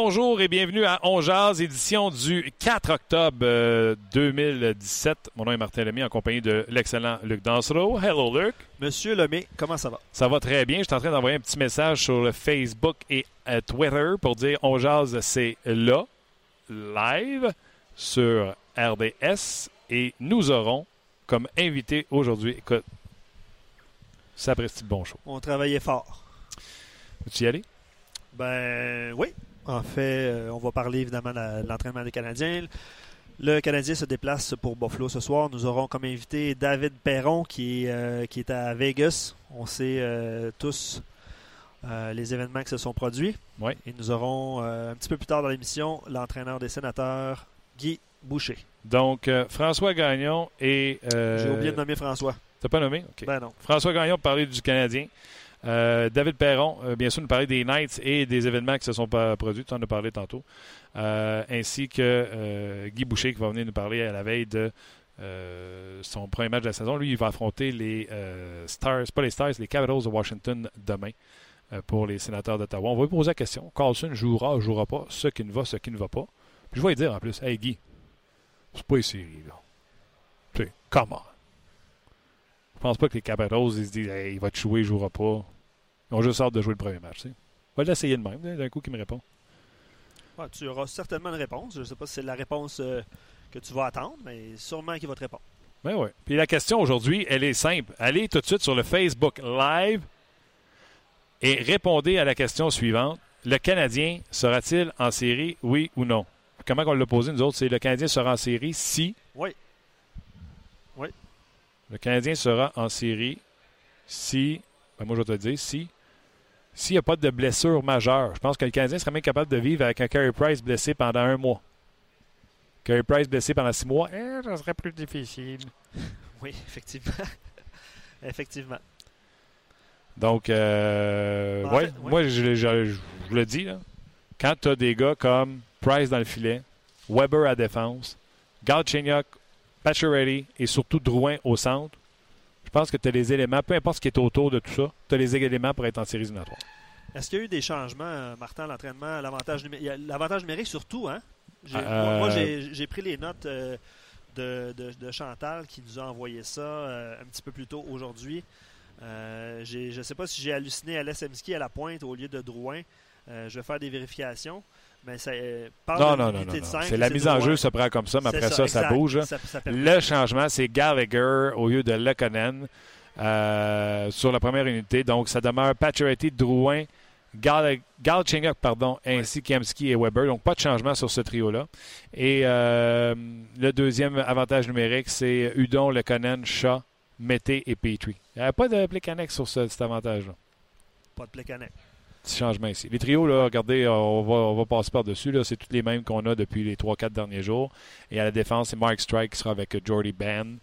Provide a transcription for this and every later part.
Bonjour et bienvenue à On Jazz, édition du 4 octobre euh, 2017. Mon nom est Martin Lemay en compagnie de l'excellent Luc Dansereau. Hello Luc. Monsieur Lemay, comment ça va? Ça va très bien. Je suis en train d'envoyer un petit message sur Facebook et euh, Twitter pour dire On Jazz, c'est là, live sur RDS. Et nous aurons comme invité aujourd'hui, écoute, ça le bon show. On travaillait fort. Veux-tu y aller? Ben oui. En fait, euh, on va parler évidemment de l'entraînement des Canadiens. Le Canadien se déplace pour Buffalo ce soir. Nous aurons comme invité David Perron qui est, euh, qui est à Vegas. On sait euh, tous euh, les événements qui se sont produits. Oui. Et nous aurons un petit peu plus tard dans l'émission l'entraîneur des sénateurs, Guy Boucher. Donc, François Gagnon et. J'ai oublié de nommer François. T'as pas nommé? Ben non. François Gagnon parlait du Canadien. Euh, David Perron, euh, bien sûr, nous parlait des Knights et des événements qui se sont produits. Tu en as parlé tantôt. Euh, ainsi que Guy Boucher qui va venir nous parler à la veille de son premier match de la saison. Lui, il va affronter les Stars, pas les Stars, les Capitals de Washington demain pour les sénateurs d'Ottawa. On va lui poser la question. Carlson jouera, jouera pas, ce qui ne va, ce qui ne va pas. Puis je vais lui dire en plus, hey Guy, c'est pas une série, là. Tu sais, comment? Je pense pas que les Capitals, ils se disent, hey, il va te jouer, il jouera pas. Ils ont juste hâte de jouer le premier match. On va l'essayer de même, d'un coup, qui me répond. Ouais, tu auras certainement une réponse. Je ne sais pas si c'est la réponse euh, que tu vas attendre, mais sûrement qu'il va te répondre. Ben ouais. Puis la question aujourd'hui, elle est simple. Allez tout de suite sur le Facebook Live et répondez à la question suivante. Le Canadien sera-t-il en série, oui ou non? Comment on l'a posé, nous autres? C'est le Canadien sera en série si. Oui. Le Canadien sera en série si. ben moi, je vais te le dire, si. S'il n'y a pas de blessure majeure. Je pense que le Canadien serait même capable de vivre avec un Carey Price blessé pendant un mois. Carey Price blessé pendant six mois, eh, ça serait plus difficile. Oui, effectivement. effectivement. Donc, euh, ouais, fait, ouais. moi, je, je- je- je vous le dis, là, quand tu as des gars comme Price dans le filet, Weber à défense, Galchenyuk, Pacioretty et surtout Drouin au centre, je pense que tu as les éléments, peu importe ce qui est autour de tout ça, tu as les éléments pour être en série éliminatoire. Est-ce qu'il y a eu des changements, euh, Martin, l'entraînement, l'avantage numérique? L'avantage numérique surtout, hein? Euh, Moi, moi, j'ai pris les notes euh, de, de- de Chantal qui nous a envoyé ça euh, un petit peu plus tôt aujourd'hui. Euh, je ne sais pas si j'ai halluciné à l'SMSK à la pointe au lieu de Drouin. Euh, je vais faire des vérifications. Mais ça euh, parle Non, non, non, non. C'est la mise en jeu se prend comme ça, mais après ça, ça, bouge. Le changement, c'est Gallagher au lieu de Lekonen euh, sur la première unité. Donc, ça demeure Pacioretty, Drouin, Gal Galchenyuk, pardon, ainsi qu'Emski et Weber. Donc, pas de changement sur ce trio-là. Et euh, le deuxième avantage numérique, c'est Udon, Lekonen, Shaw, Mété et Petrie. Il n'y avait pas de Plekanec sur ce- cet avantage-là. Pas de Plekanec. Petit changement ici. Les trios, là, regardez, on va, on va passer par-dessus. C'est tous les mêmes qu'on a depuis les 3-4 derniers jours. Et à la défense, c'est Mark Strike qui sera avec Jordy Ben.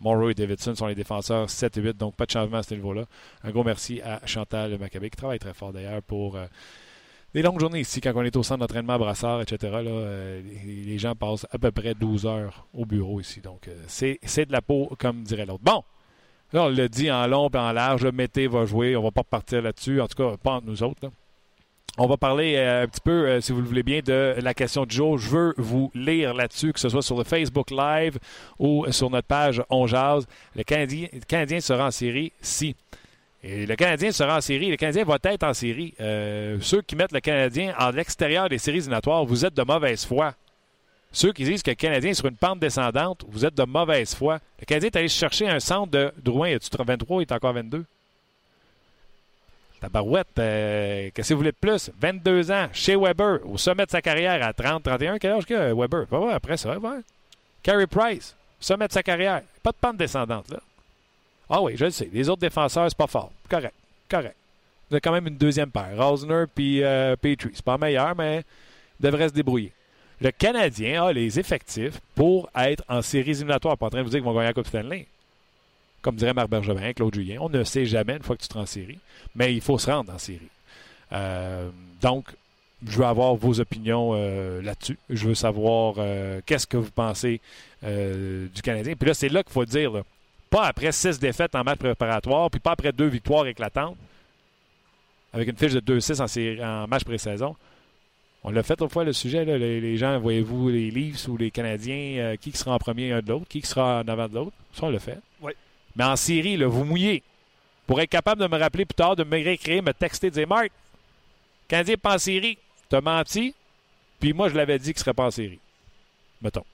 Monroe et Davidson sont les défenseurs 7 et 8, donc pas de changement à ce niveau-là. Un gros merci à Chantal Maccabé qui travaille très fort d'ailleurs pour euh, des longues journées ici, quand on est au centre d'entraînement à Brassard, etc. Euh, les, gens passent à peu près 12 heures au bureau ici. Donc, euh, c'est de la peau, comme dirait l'autre. Bon, là, on l'a dit en long et en large. Mété va jouer. On va pas repartir là-dessus. En tout cas, pas entre nous autres. On va parler euh, un petit peu, euh, si vous le voulez bien, de la question du jour. Je veux vous lire là-dessus, que ce soit sur le Facebook Live ou sur notre page On Canadien, le Canadien sera en série si. Et le Canadien sera en série. Le Canadien va être en série. Euh, ceux qui mettent le Canadien en l'extérieur des séries éliminatoires, vous êtes de mauvaise foi. Ceux qui disent que le Canadien est sur une pente descendante, vous êtes de mauvaise foi. Le Canadien est allé chercher un centre de Drouin. Y a-tu 23 Il est encore 22 Tabarouette, euh, qu'est-ce que vous voulez de plus? 22 ans, chez Weber, au sommet de sa carrière à 30, 31. Quel âge que Weber? Pas vrai, après ça, ouais. Carey Price, sommet de sa carrière. Pas de pente descendante, là. Ah oui, je le sais. Les autres défenseurs, c'est pas fort. Correct. Correct. Vous avez quand même une deuxième paire. Rosner puis euh, Petrie. C'est pas meilleur, mais devrait se débrouiller. Le Canadien a les effectifs pour être en séries éliminatoires. Pas en train de vous dire qu'ils vont gagner la Coupe Stanley. Comme dirait Marc Bergevin, Claude Julien. On ne sait jamais une fois que tu te rends en série. Mais il faut se rendre en série. Euh, donc, je veux avoir vos opinions euh, là-dessus. Je veux savoir euh, qu'est-ce que vous pensez du Canadien. Puis là, c'est là qu'il faut dire. Pas après six défaites en match préparatoire, puis pas après deux victoires éclatantes, avec une fiche de 2-6 en, en match pré-saison. On l'a fait autrefois le sujet. là, les, les gens, voyez-vous, les Leafs ou les Canadiens, euh, qui sera en premier un de l'autre, qui sera en avant de l'autre? Ça, on l'a fait. Oui. Mais en série, là, vous mouillez. Pour être capable de me rappeler plus tard, de me réécrire, me texter, dire Marc, Canadien pas en série. T'as menti. Puis moi, je l'avais dit qu'il ne serait pas en série. Mettons.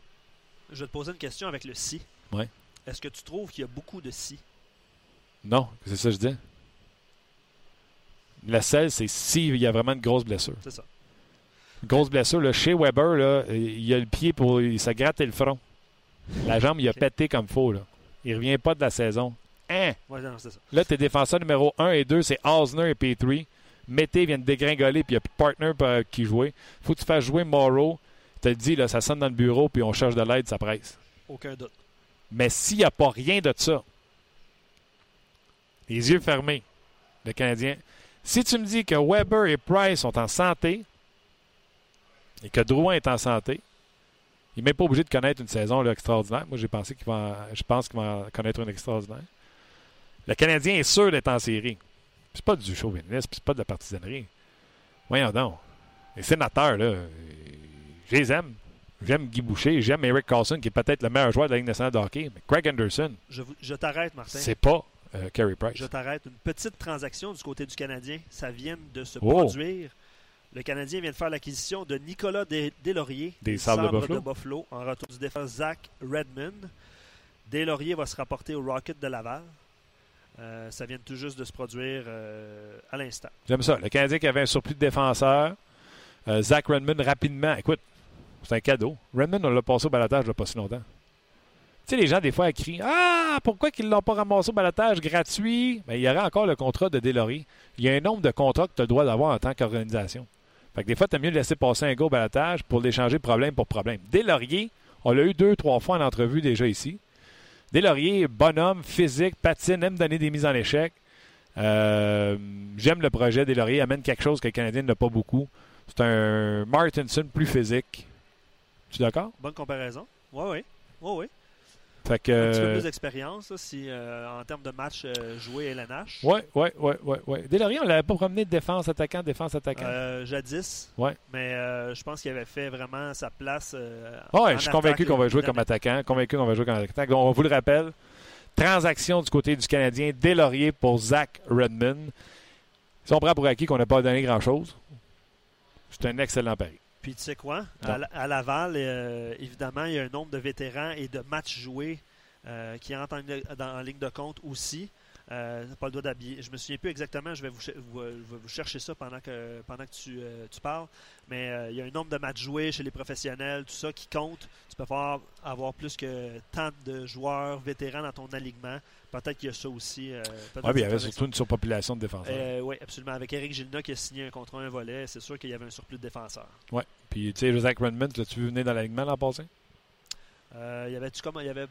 Je vais te poser une question avec le si. Ouais. Est-ce que tu trouves qu'il y a beaucoup de si? Non, c'est ça que je dis. La seule, c'est s'il y a vraiment une grosse blessure. C'est ça. Grosse blessure. Là, chez Weber, là, il a le pied pour. Il s'est gratté le front. La jambe, il a pété comme faux. Là. Il revient pas de la saison. Hein? Ouais, non, c'est ça. Là, tes défenseurs numéro 1 et 2, c'est Osner et P3. Mété vient de dégringoler, puis il n'y a plus de partner pour- qui jouer. faut que tu fasses jouer Morrow. Tu te dis, là, ça sonne dans le bureau, puis on cherche de l'aide, ça presse. Aucun doute. Mais s'il n'y a pas rien de ça, les yeux fermés, le Canadien, si tu me dis que Weber et Price sont en santé et que Drouin est en santé, il n'est même pas obligé de connaître une saison là, extraordinaire. Moi, j'ai pensé qu'il va, en- je pense qu'il va en connaître une extraordinaire. Le Canadien est sûr d'être en série. C'est pas du chauvinisme, c'est pas de la partisanerie. Voyons donc. Les sénateurs, là, je les aime. J'aime Guy Boucher, j'aime Eric Carlson, qui est peut-être le meilleur joueur de la Ligue nationale de hockey. Mais Craig Anderson, je t'arrête, Martin. c'est pas euh, Carey Price. Je t'arrête. Une petite transaction du côté du Canadien. Ça vient de se Oh. produire. Le Canadien vient de faire l'acquisition de Nicolas Des- Deslauriers Des Sabres de Buffalo? En retour du défenseur Zach Redmond. Deslauriers va se rapporter au Rocket de Laval. Euh, ça vient tout juste de se produire euh, à l'instant. J'aime ça. Le Canadien qui avait un surplus de défenseurs. Euh, Zach Redmond, rapidement. Écoute, c'est un cadeau. Redmond, on l'a passé au balotage il n'y a pas si longtemps. Tu sais, les gens, des fois, écrivent Ah, pourquoi qu'ils ne l'ont pas ramassé au balotage gratuit? Ben, Il y aurait encore le contrat de Deslauriers. Il y a un nombre de contrats que tu as le droit d'avoir en tant qu'organisation. Fait des fois, tu mieux de laisser passer un gars au balotage pour l'échanger problème pour problème. Deslauriers, on l'a eu deux, trois fois en entrevue déjà ici. Deslauriers, bonhomme, physique, patine, aime donner des mises en échec. Euh, J'aime le projet des Lauriers. Amène quelque chose que le Canadien n'a pas beaucoup. C'est un Martinson plus physique. Tu es d'accord? Bonne comparaison. Oui, oui. Oui, oui. Fait que. Un petit peu euh, plus d'expérience si, euh, en termes de match euh, joué LNH. Ouais, ouais, ouais, ouais, ouais. On l'avait pas promené de défense attaquant, défense attaquant. Jadis. Ouais. Mais je pense qu'il avait fait vraiment sa place. euh, ouais, je suis convaincu qu'on va jouer comme attaquant. Convaincu qu'on va jouer comme attaquant. Donc, on vous le rappelle. Transaction du côté du Canadien, Deslauriers pour Zach Redmond. Si on prend pour acquis qu'on n'a pas donné grand-chose, c'est un excellent pari. Puis tu sais quoi? À, La- à Laval, euh, évidemment, il y a un nombre de vétérans et de matchs joués euh, qui entrent en ligne de compte aussi. Euh, pas le droit d'habiller. Je me souviens plus exactement, je vais vous, euh, vous chercher ça pendant que, pendant que tu, euh, tu parles. Mais euh, il y a un nombre de matchs joués chez les professionnels, tout ça qui compte. Tu peux pas avoir plus que tant de joueurs vétérans dans ton alignement. Peut-être qu'il y a ça aussi. puis il y avait surtout une surpopulation de défenseurs. oui, absolument. Avec Eric Gilna qui a signé un contrat un volet, c'est sûr qu'il y avait un surplus de défenseurs. Ouais. Puis, tu sais, Zach Redmond, l'as-tu vu venir dans l'alignement l'an passé? Euh, il y avait-tu comment il y avait ouais,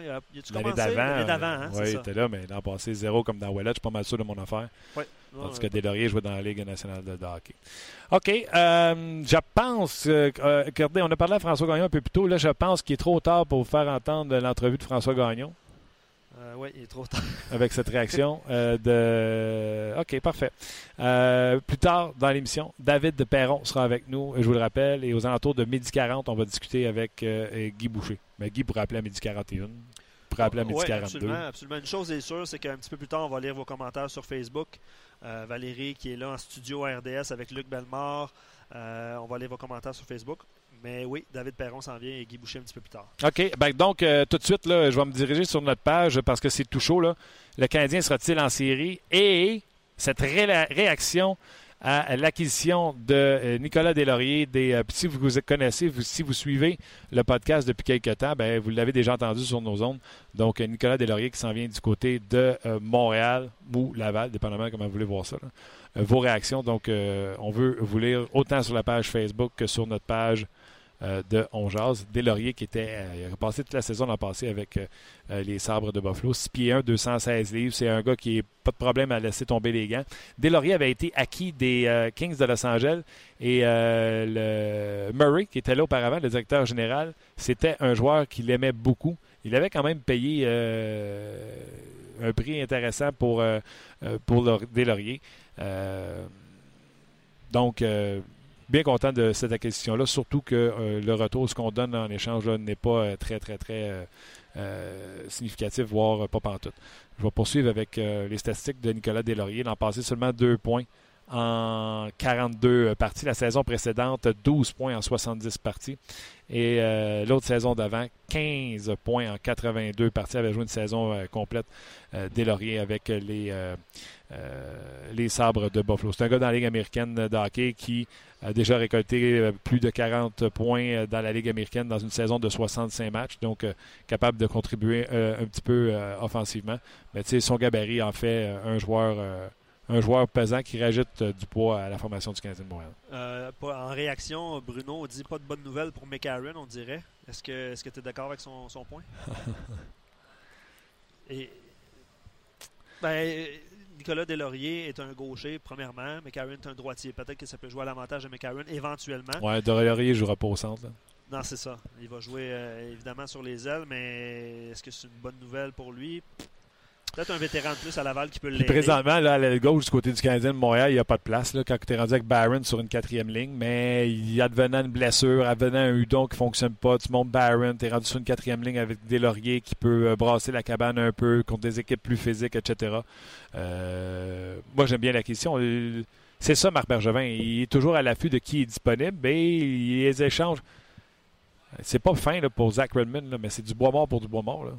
il y a- il a-tu L'année d'avant. d'avant hein, oui, était là, mais l'an passé, zéro comme dans Wallet. Je suis pas mal sûr de mon affaire. Ouais. Tandis Ouais, que Deslauriers jouait dans la Ligue nationale de, de hockey. OK. euh, je pense. euh, euh, regardez, on a parlé à François Gagnon un peu plus tôt. Là, je pense qu'il est trop tard pour vous faire entendre l'entrevue de François Gagnon euh, ouais, il est trop tard. avec cette réaction euh, de. OK, parfait. Euh, plus tard dans l'émission, David de Perron sera avec nous, je vous le rappelle, et aux alentours de midi 40, on va discuter avec Guy Boucher. Mais Guy pourrait appeler à midi 41. Pourrait appeler à midi Ouais, 42. absolument, absolument. Une chose est sûre, c'est qu'un petit peu plus tard, on va lire vos commentaires sur Facebook. Valérie qui est là en studio à RDS avec Luc Bellemare. On va lire vos commentaires sur Facebook. Mais oui, David Perron s'en vient et Guy Boucher un petit peu plus tard. OK. Ben, donc, euh, tout de suite, là, je vais me diriger sur notre page parce que c'est tout chaud. Là. Le Canadien sera-t-il en série? Et cette ré- réaction à l'acquisition de euh, Nicolas Deslauriers. Des, euh, si vous connaissez, si vous suivez le podcast depuis quelques temps, ben, vous l'avez déjà entendu sur nos ondes. Donc, Nicolas Deslauriers qui s'en vient du côté de Montréal ou Laval, dépendamment comment vous voulez voir ça. vos réactions. Donc, on veut vous lire autant sur la page Facebook que sur notre page euh, de Onjaz. Delaurier qui était, euh, il a passé toute la saison l'an passé avec euh, les sabres de Buffalo. 6 pieds 1, 216 livres. C'est un gars qui n'a pas de problème à laisser tomber les gants. Delaurier avait été acquis des Kings de Los Angeles et Murray, qui était là auparavant, le directeur général, c'était un joueur qu'il aimait beaucoup. Il avait quand même payé un prix intéressant pour, pour Delaurier. donc, bien content de cette acquisition-là, surtout que euh, le retour, ce qu'on donne en échange, n'est pas euh, très, très, très euh, significatif, voire pas pantoute. Je vais poursuivre avec les statistiques de Nicolas Deslauriers. L'an passé, seulement deux points en 42 parties. La saison précédente, 12 points en 70 parties. Et l'autre saison d'avant, 15 points en 82 parties. Il avait joué une saison complète Deslauriers avec les, les sabres de Buffalo. C'est un gars dans la Ligue américaine de hockey qui a déjà récolté euh, plus de 40 points euh, dans la Ligue américaine dans une saison de 65 matchs, donc euh, capable de contribuer un petit peu offensivement. Mais tu sais, son gabarit en fait un joueur un joueur pesant qui rajoute du poids à la formation du Canadien de Montréal. en réaction, Bruno, on dit pas de bonnes nouvelles pour McCarron, on dirait. Est-ce que tu es d'accord avec son, son point? Et, ben, Nicolas Delaurier est un gaucher, premièrement. McCarron est un droitier. Peut-être que ça peut jouer à l'avantage de McCarron éventuellement. Ouais, Delaurier ne jouera pas au centre. Non, c'est ça. Il va jouer euh, évidemment sur les ailes, mais est-ce que c'est une bonne nouvelle pour lui? Peut-être un vétéran de plus à Laval qui peut l'aider. Présentement, là, à la gauche du côté du Canadien de Montréal, il n'y a pas de place là, quand tu es rendu avec Barron sur une quatrième ligne. Mais il advenant une blessure, advenant un Hudon qui ne fonctionne pas, tu montes Barron, tu es rendu sur une quatrième ligne avec des lauriers qui peut euh, brasser la cabane un peu contre des équipes plus physiques, etc. Euh, moi, j'aime bien la question. Euh, c'est ça, Marc Bergevin. Il est toujours à l'affût de qui est disponible et les échanges. C'est pas fin là, pour Zach Redmond, mais c'est du bois mort pour du bois mort. Là.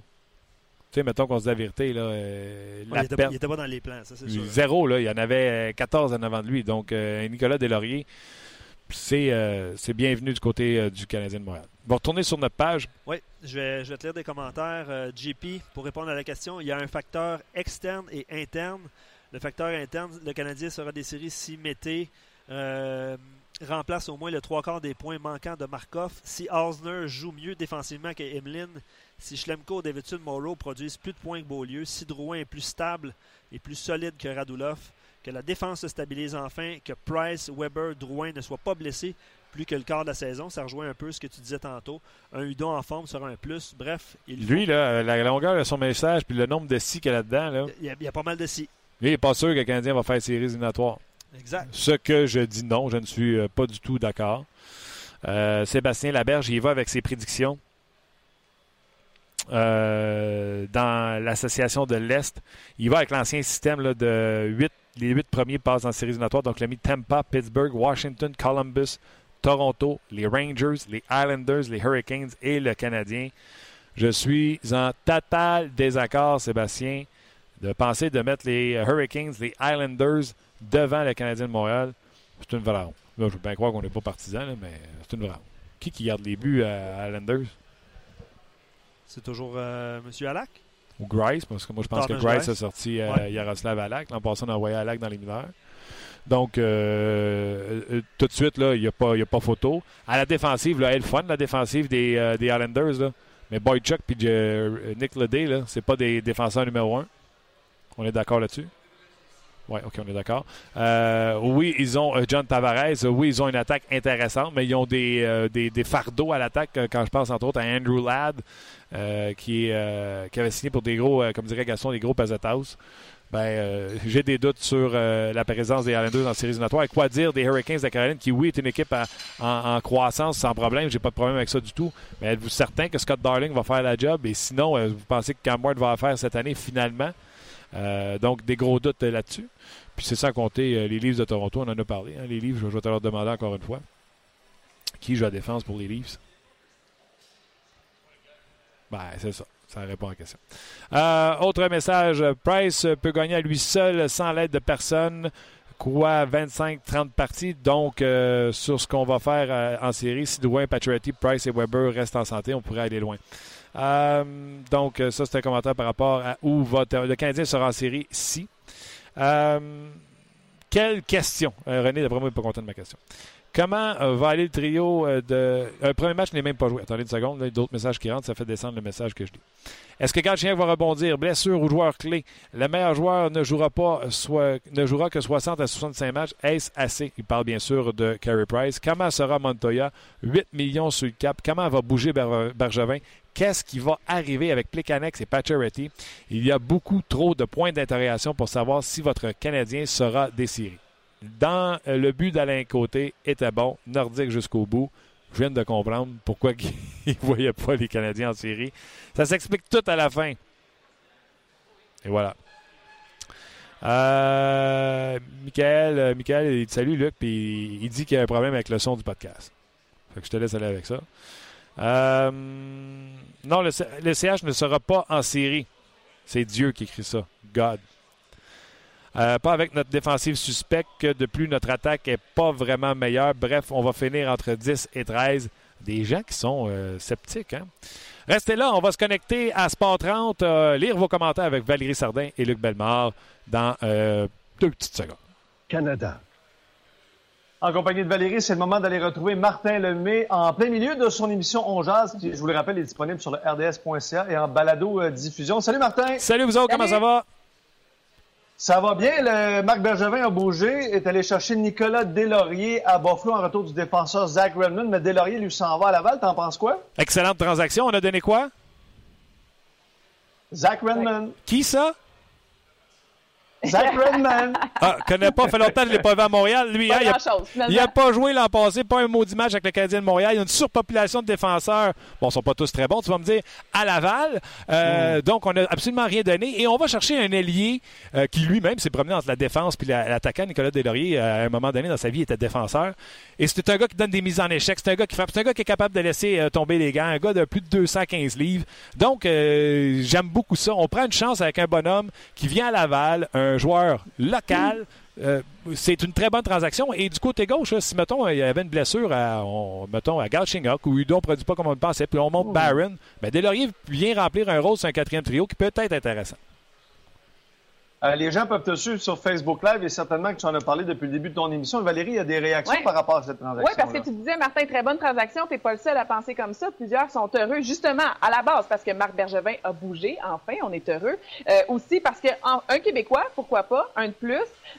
Tu sais, mettons qu'on se dit la vérité, là, euh, il n'était pas dans les plans, ça c'est sûr. Zéro, là, il y en avait 14 en avant de lui. Donc, euh, Nicolas Deslauriers, c'est euh, bienvenu du côté du Canadien de Montréal. On va retourner sur notre page. Oui, je vais, je vais te lire des commentaires. JP, pour répondre à la question, il y a un facteur externe et interne. Le facteur interne, le Canadien sera des séries si Mété remplace au moins le trois quarts des points manquants de Markov. Si Osner joue mieux défensivement que Emeline, si Schlemko, Davidson, Morrow produisent plus de points que Beaulieu, si Drouin est plus stable et plus solide que Radulov, que la défense se stabilise enfin, que Price, Weber, Drouin ne soient pas blessés plus que le quart de la saison. Ça rejoint un peu ce que tu disais tantôt. Un Udon en forme sera un plus. Bref, il Lui, là, la longueur de son message puis le nombre de si qu'il y a là-dedans. Il, y a, pas mal de si. Lui, il n'est pas sûr que le Canadien va faire séries éliminatoires. Ce que je dis non, je ne suis euh, pas du tout d'accord. Euh, Sébastien Laberge, il va avec ses prédictions. Euh, dans l'association de l'Est. Il va avec l'ancien système de 8, les huit premiers passent en séries éliminatoires. Donc, il a mis Tampa, Pittsburgh, Washington, Columbus, Toronto, les Rangers, les Islanders, les Hurricanes et le Canadien. Je suis en total désaccord, Sébastien, de penser de mettre les Hurricanes, les Islanders devant le Canadien de Montréal. C'est une vraie honte. je veux bien croire qu'on n'est pas partisan, mais c'est une vraie honte. Qui qui garde les buts à Islanders? C'est toujours euh, M. Alak? Ou Grice, parce que moi je pense que Grice, a sorti euh, Yaroslav Alak. L'an passé, on a envoyé Alak dans les mineurs. Donc, euh, tout de suite, il n'y a, pas, a pas photo. À la défensive, là, elle fun, la défensive des, des Islanders. Là. Mais Boychuk et Nick Ledé, ce n'est pas des défenseurs numéro un. On est d'accord là-dessus? Oui, OK, on est d'accord. Euh, oui, ils ont euh, John Tavares. oui, ils ont une attaque intéressante, mais ils ont des, euh, des, fardeaux à l'attaque, quand je pense entre autres à Andrew Ladd, qui, qui avait signé pour des gros, comme dirait Gaston, des gros pesetas. Ben, j'ai des doutes sur la présence des Islanders en séries éliminatoires. Et quoi dire des Hurricanes de Caroline, qui, oui, est une équipe en, croissance sans problème. J'ai pas de problème avec ça du tout. Mais êtes-vous certain que Scott Darling va faire la job? Et sinon, vous pensez que Cam Ward va la faire cette année finalement? Euh, donc, des gros doutes là-dessus. Puis c'est sans compter euh, les livres de Toronto, on en a parlé. Hein, les livres, je vais te leur demander encore une fois. Qui joue à défense pour les livres? Ben, c'est ça. Ça répond à la question. Euh, autre message. Price peut gagner à lui seul sans l'aide de personne. quoi, 25-30 parties. Donc, sur ce qu'on va faire en série, si Dwayne, Patriotty, Price et Weber restent en santé, on pourrait aller loin. Donc, ça, c'est un commentaire par rapport à où va le Canadien sera en série si. quelle question? René, d'après moi, n'est pas content de ma question. Comment euh, va aller le trio euh, de. Un premier match n'est même pas joué. Attendez une seconde, il y a d'autres messages qui rentrent, ça fait descendre le message que je dis. Est-ce que Galchien va rebondir? Blessure ou joueur clé? Le meilleur joueur ne jouera pas ne jouera que 60 à 65 matchs. Est-ce assez? Il parle bien sûr de Carey Price. Comment sera Montoya? 8 millions sur le cap. Comment va bouger Bergevin? Qu'est-ce qui va arriver avec Plekanex et Pacioretty? Il y a beaucoup trop de points d'interrogation pour savoir si votre Canadien sera déciré dans euh, le but d'Alain Côté était bon, nordique jusqu'au bout. Je viens de comprendre pourquoi il ne voyait pas les Canadiens en série. Ça s'explique tout à la fin. Et voilà. Euh, Michael, euh, Michael, il te salue, Luc, puis il dit qu'il y a un problème avec le son du podcast. Je te laisse aller avec ça. Euh, non, le, le CH ne sera pas en série. C'est Dieu qui écrit ça. God. Euh, pas avec notre défensive suspecte de plus notre attaque est pas vraiment meilleure. Bref, on va finir entre 10 et 13. Des gens qui sont euh, sceptiques. Hein? Restez là, on va se connecter à Sport 30, euh, lire vos commentaires avec Valérie Sardin et Luc Bellemare dans deux petites secondes. Canada. En compagnie de Valérie, c'est le moment d'aller retrouver Martin Lemay en plein milieu de son émission On Jazz, qui, je vous le rappelle, est disponible sur le rds.ca et en balado-diffusion. Salut Martin! Salut vous autres, comment ça va? Ça va bien? Le Marc Bergevin a bougé, est allé chercher Nicolas Delaurier à Buffalo en retour du défenseur Zach Redmond, mais Delaurier lui s'en va à Laval. T'en penses quoi? Excellente transaction. On a donné quoi? Zach Redmond. Qui ça? Zach Redman. Ah, connais pas, fait longtemps que je l'ai pas vu à Montréal. Lui, hein, il, a, pas joué l'an passé, pas un maudit match avec le Canadien de Montréal. Il y a une surpopulation de défenseurs. Bon, ils sont pas tous très bons, tu vas me dire, à Laval. Euh, mm. Donc, on n'a absolument rien donné. Et on va chercher un ailier euh, qui lui-même s'est promené entre la défense puis l'attaquant. Nicolas Delaurier, à un moment donné dans sa vie, était défenseur. Et c'est un gars qui donne des mises en échec. C'est un gars qui frappe. C'est un gars qui est capable de laisser euh, tomber les gants. Un gars de plus de 215 livres. Donc, j'aime beaucoup ça. On prend une chance avec un bonhomme qui vient à Laval, un joueur local. Euh, c'est une très bonne transaction. Et du côté gauche, si, mettons, il y avait une blessure à, on, mettons, à Galchenyuk, ou Udon ne produit pas comme on le pensait, puis on monte Barron, ben Delaurier vient remplir un rôle sur un quatrième trio qui peut être intéressant. Euh, les gens peuvent te suivre sur Facebook Live et certainement que tu en as parlé depuis le début de ton émission. Valérie, il y a des réactions par rapport à cette transaction. Oui, parce que tu disais, Martin, très bonne transaction. Tu n'es pas le seul à penser comme ça. Plusieurs sont heureux, justement, à la base, parce que Marc Bergevin a bougé. Enfin, on est heureux. Euh, aussi parce qu'un Québécois, pourquoi pas, un de plus,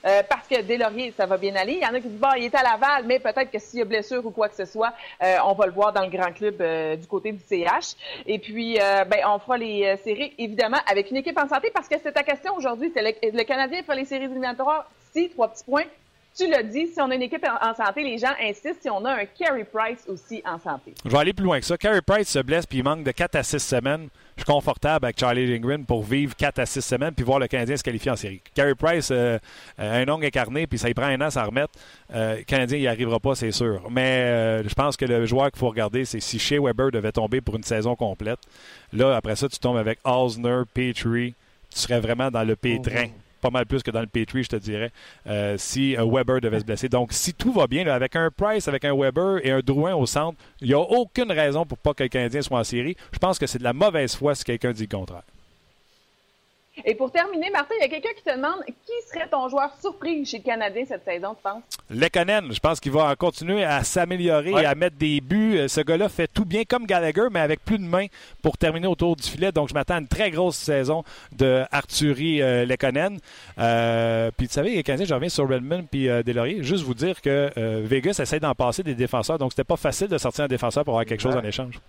euh, parce que Deslauriers, ça va bien aller. Il y en a qui disent, bon, il est à Laval, mais peut-être que s'il y a blessure ou quoi que ce soit, on va le voir dans le grand club du côté du CH. Et puis, ben, on fera les séries, évidemment, avec une équipe en santé, parce que c'est ta question aujourd'hui. C'est le, Canadien fait les séries éliminatoires, si, trois petits points. Tu l'as dit, si on a une équipe en santé, les gens insistent si on a un Carey Price aussi en santé. Je vais aller plus loin que ça. Carey Price se blesse puis il manque de 4 à 6 semaines. Je suis confortable avec Charlie Lindgren pour vivre 4 à 6 semaines puis voir le Canadien se qualifier en série. Carey Price, euh, un ongle incarné puis ça y prend un an à s'en remettre. Euh, le Canadien n'y arrivera pas, c'est sûr. Mais euh, je pense que le joueur qu'il faut regarder, c'est si Shea Weber devait tomber pour une saison complète. Là, après ça, tu tombes avec Osner, Petrie. Tu serais vraiment dans le pétrin. Oh, pas mal plus que dans le Patriot, je te dirais, euh, si un Weber devait se blesser. Donc, si tout va bien, avec un Price, avec un Weber et un Drouin au centre, il n'y a aucune raison pour pas que le Canadien soit en série. Je pense que c'est de la mauvaise foi si quelqu'un dit le contraire. Et pour terminer, Martin, il y a quelqu'un qui te demande qui serait ton joueur surpris chez le Canadien cette saison, tu penses? Lekonen. Je pense qu'il va continuer à s'améliorer et à mettre des buts. Euh, ce gars-là fait tout bien comme Gallagher, mais avec plus de mains pour terminer autour du filet. Donc, je m'attends à une très grosse saison de Arthurie euh, Lekonen. Euh, puis, tu savez, les Canadiens, je reviens sur Redmond puis euh, Delaurier. Juste vous dire que Vegas essaie d'en passer des défenseurs. Donc, c'était pas facile de sortir un défenseur pour avoir quelque chose en échange.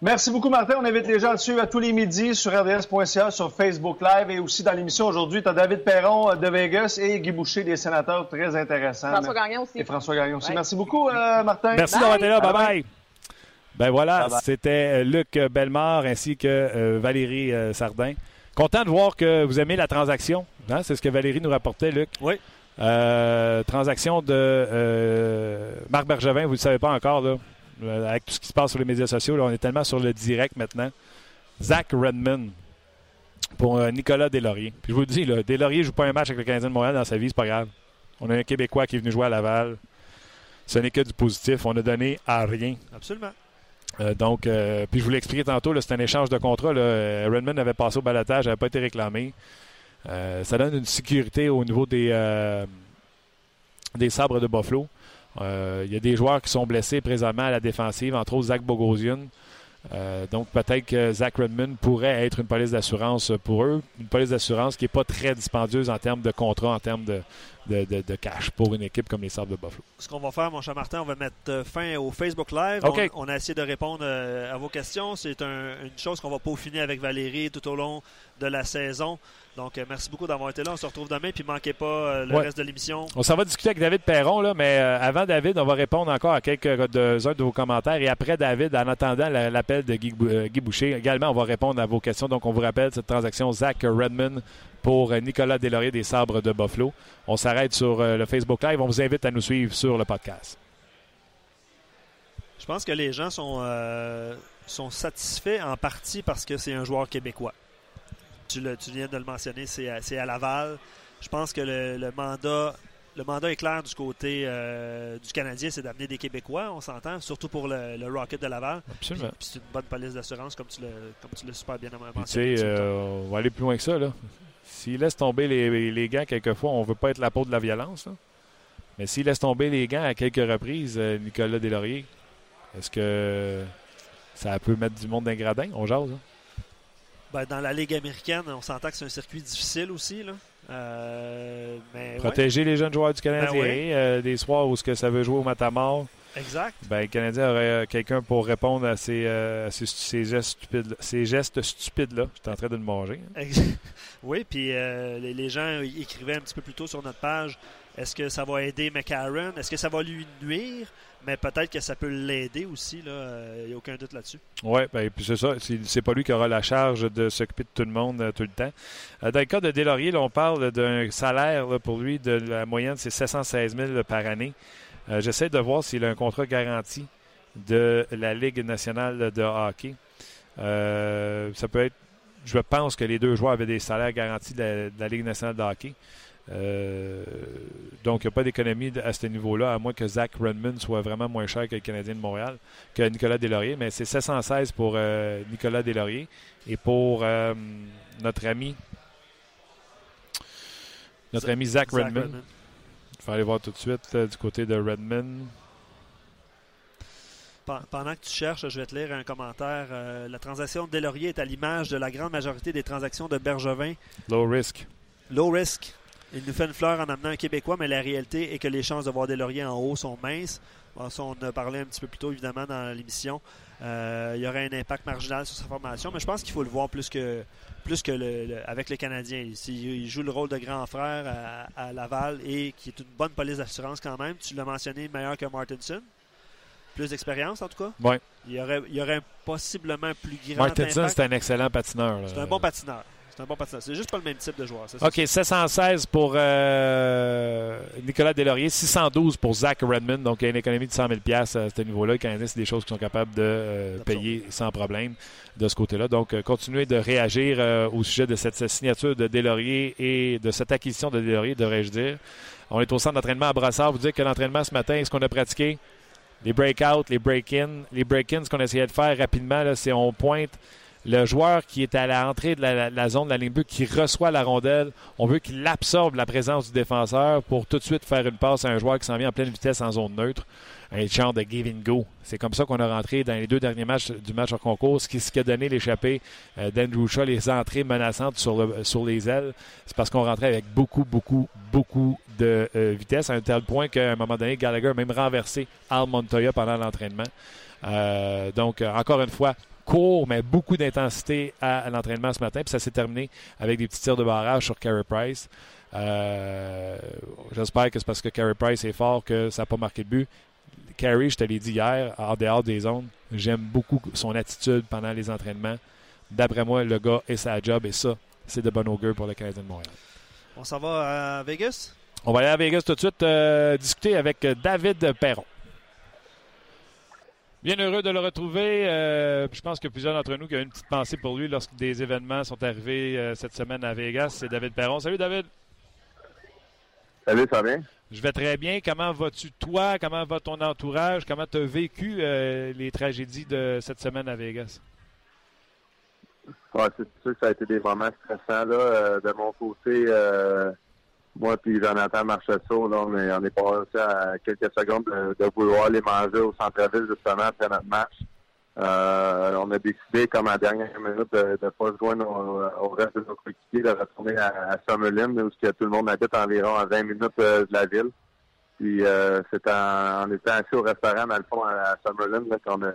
Merci beaucoup, Martin. On invite les gens à te suivre à tous les midis sur rds.ca, sur Facebook Live et aussi dans l'émission aujourd'hui. Tu as David Perron euh, de Vegas et Guy Boucher des sénateurs très intéressants. François Gagnon aussi. Et François Gagnon aussi. Merci beaucoup, euh, Martin. Merci d'avoir été là. Bye bye. Ben voilà, c'était euh, Luc Bellemare ainsi que Valérie Sardin. Content de voir que vous aimez la transaction. Hein? C'est ce que Valérie nous rapportait, Luc. Oui. transaction de Marc Bergevin, vous ne le savez pas encore, là. Euh, avec tout ce qui se passe sur les médias sociaux. on est tellement sur le direct maintenant. Zach Redmond. pour euh, Nicolas Deslauriers. Puis je vous le dis, là, ne joue pas un match avec le Canadien de Montréal dans sa vie, c'est pas grave. On a un Québécois qui est venu jouer à Laval. Ce n'est que du positif. On a donné à rien. Absolument. Euh, donc, euh, puis je vous l'ai expliqué tantôt, c'est un échange de contrat. Là. Redmond avait passé au balotage, n'avait pas été réclamé. ça donne une sécurité au niveau des, des sabres de Buffalo. Il y a des joueurs qui sont blessés présentement à la défensive, entre autres Zach Bogosian. Euh, donc peut-être que Zach Redmond pourrait être une police d'assurance pour eux. Une police d'assurance qui n'est pas très dispendieuse en termes de contrat, en termes de, de, cash pour une équipe comme les Sables de Buffalo. Ce qu'on va faire, mon cher Martin, on va mettre euh, fin au Facebook Live. On, a essayé de répondre euh, à vos questions. C'est une chose qu'on va peaufiner avec Valérie tout au long de la saison. Donc, euh, merci beaucoup d'avoir été là. On se retrouve demain. Puis, manquez pas euh, le reste de l'émission. On s'en va discuter avec David Perron, là, mais euh, avant David, on va répondre encore à quelques-uns de, vos commentaires. Et après David, en attendant l'appel de Guy, Boucher, également, on va répondre à vos questions. Donc, on vous rappelle cette transaction Zach Redmond pour Nicolas Delaurier des Sabres de Buffalo. On s'arrête sur le Facebook Live. On vous invite à nous suivre sur le podcast. Je pense que les gens sont, sont satisfaits en partie parce que c'est un joueur québécois. Tu, viens de le mentionner, c'est à, Laval. Je pense que le, mandat le mandat est clair du côté euh, du Canadien, c'est d'amener des Québécois, on s'entend, surtout pour le, Rocket de Laval. Absolument. c'est une bonne police d'assurance, comme tu l'as super bien mentionné. Tu sais, euh, on va aller plus loin que ça. S'il laisse tomber les, les, gants quelquefois, on ne veut pas être la peau de la violence. Mais s'il laisse tomber les gants à quelques reprises, euh, Nicolas Deslauriers, est-ce que ça peut mettre du monde d'ingradin? On jase. Hein? Ben, dans la Ligue américaine, on s'entend que c'est un circuit difficile aussi. Là. Euh, Protéger les jeunes joueurs du Canadien. Ben euh, des soirs où ce que ça veut jouer au matamor. Exact. Ben, le Canadien aurait euh, quelqu'un pour répondre à ces, ces, gestes stupides, ces gestes stupides-là. J'étais en train de le manger. Hein. oui, puis les, les, gens écrivaient un petit peu plus tôt sur notre page est-ce que ça va aider McCarron Est-ce que ça va lui nuire? Mais peut-être que ça peut l'aider aussi. Il n'y euh, a aucun doute là-dessus. Oui, ben, puis c'est ça. C'est pas lui qui aura la charge de s'occuper de tout le monde euh, tout le temps. Euh, dans le cas de Delaurier, on parle d'un salaire pour lui de la moyenne, c'est 716 000 par année. J'essaie de voir s'il a un contrat garanti de la Ligue nationale de hockey. ça peut être. Je pense que les deux joueurs avaient des salaires garantis de la Ligue nationale de hockey. Euh, donc, il n'y a pas d'économie à ce niveau-là, à moins que Zach Redmond soit vraiment moins cher que le Canadien de Montréal, que Nicolas Deslauriers. Mais c'est 716 pour euh, Nicolas Deslauriers. Et pour euh, notre ami notre ami Zach, Redmond. Je vais aller voir tout de suite du côté de Redmond. Pendant que tu cherches, je vais te lire un commentaire. la transaction de Deslauriers est à l'image de la grande majorité des transactions de Bergevin. Low risk. Low risk. Il nous fait une fleur en amenant un Québécois, mais la réalité est que les chances de voir des lauriers en haut sont minces. on en a parlé un petit peu plus tôt, évidemment, dans l'émission. Euh, il y aurait un impact marginal sur sa formation, mais je pense qu'il faut le voir plus que, plus que le, avec le Canadien. Il, joue le rôle de grand frère à, Laval et qui est une bonne police d'assurance quand même. Tu l'as mentionné, meilleur que Martinson. Plus d'expérience, en tout cas. Oui. Il y aurait, il y aurait possiblement plus grand Martinson, c'est un excellent patineur. C'est un bon patineur. C'est un bon patineur. C'est juste pas le même type de joueur. OK, 716 pour euh, Nicolas Delaurier, 612 pour Zach Redmond. Donc, il y a une économie de 100 000 à ce niveau-là. Les Canadiens, c'est des choses qu'ils sont capables de euh, payer sans problème de ce côté-là. Donc, euh, continuez de réagir au sujet de cette, signature de Delaurier et de cette acquisition de Delaurier, devrais-je dire. On est au centre d'entraînement à Brassard. Vous dites que l'entraînement ce matin, est-ce qu'on a pratiqué? Les break-out, les break-in. Les break-in, ce qu'on essayait de faire rapidement, c'est on pointe le joueur qui est à l'entrée de la, zone de la ligne bleue, qui reçoit la rondelle, on veut qu'il absorbe la présence du défenseur pour tout de suite faire une passe à un joueur qui s'en vient en pleine vitesse en zone neutre. Un genre de give and go. C'est comme ça qu'on a rentré dans les deux derniers matchs du match en concours, ce qui, a donné l'échappée euh, d'Andrew Shaw, les entrées menaçantes sur, sur les ailes. C'est parce qu'on rentrait avec beaucoup, beaucoup, beaucoup de euh, vitesse, à un tel point qu'à un moment donné, Gallagher a même renversé Al Montoya pendant l'entraînement. Euh, donc, encore une fois, court, mais beaucoup d'intensité à, l'entraînement ce matin. Puis ça s'est terminé avec des petits tirs de barrage sur Carey Price. Euh, j'espère que c'est parce que Carey Price est fort que ça n'a pas marqué de but. Carey, je te l'ai dit hier, en dehors des zones, j'aime beaucoup son attitude pendant les entraînements. D'après moi, le gars est sa job et ça, c'est de bon augure pour le Canadien de Montréal. On s'en va à Vegas? On va aller à Vegas tout de suite euh, discuter avec David Perron. Bien heureux de le retrouver. Euh, je pense que plusieurs d'entre nous qui ont une petite pensée pour lui lorsque des événements sont arrivés euh, cette semaine à Vegas. C'est David Perron. Salut David. Salut, ça va bien? Je vais très bien. Comment vas-tu toi? Comment va ton entourage? Comment tu as vécu euh, les tragédies de cette semaine à Vegas? Ouais, c'est sûr que ça a été des moments stressants. Là. de mon côté, moi puis Jonathan Marchessault, là, on est, on est passé à quelques secondes de, vouloir les manger au centre-ville justement après notre match. Euh, on a décidé, comme à la dernière minute, de ne pas se joindre au, reste de nos coéquipiers, de retourner à, à Summerlin, où tout le monde habite environ à 20 minutes euh, de la ville. Puis euh, c'est en, en, étant assis au restaurant, dans le fond, à, Summerlin, qu'on a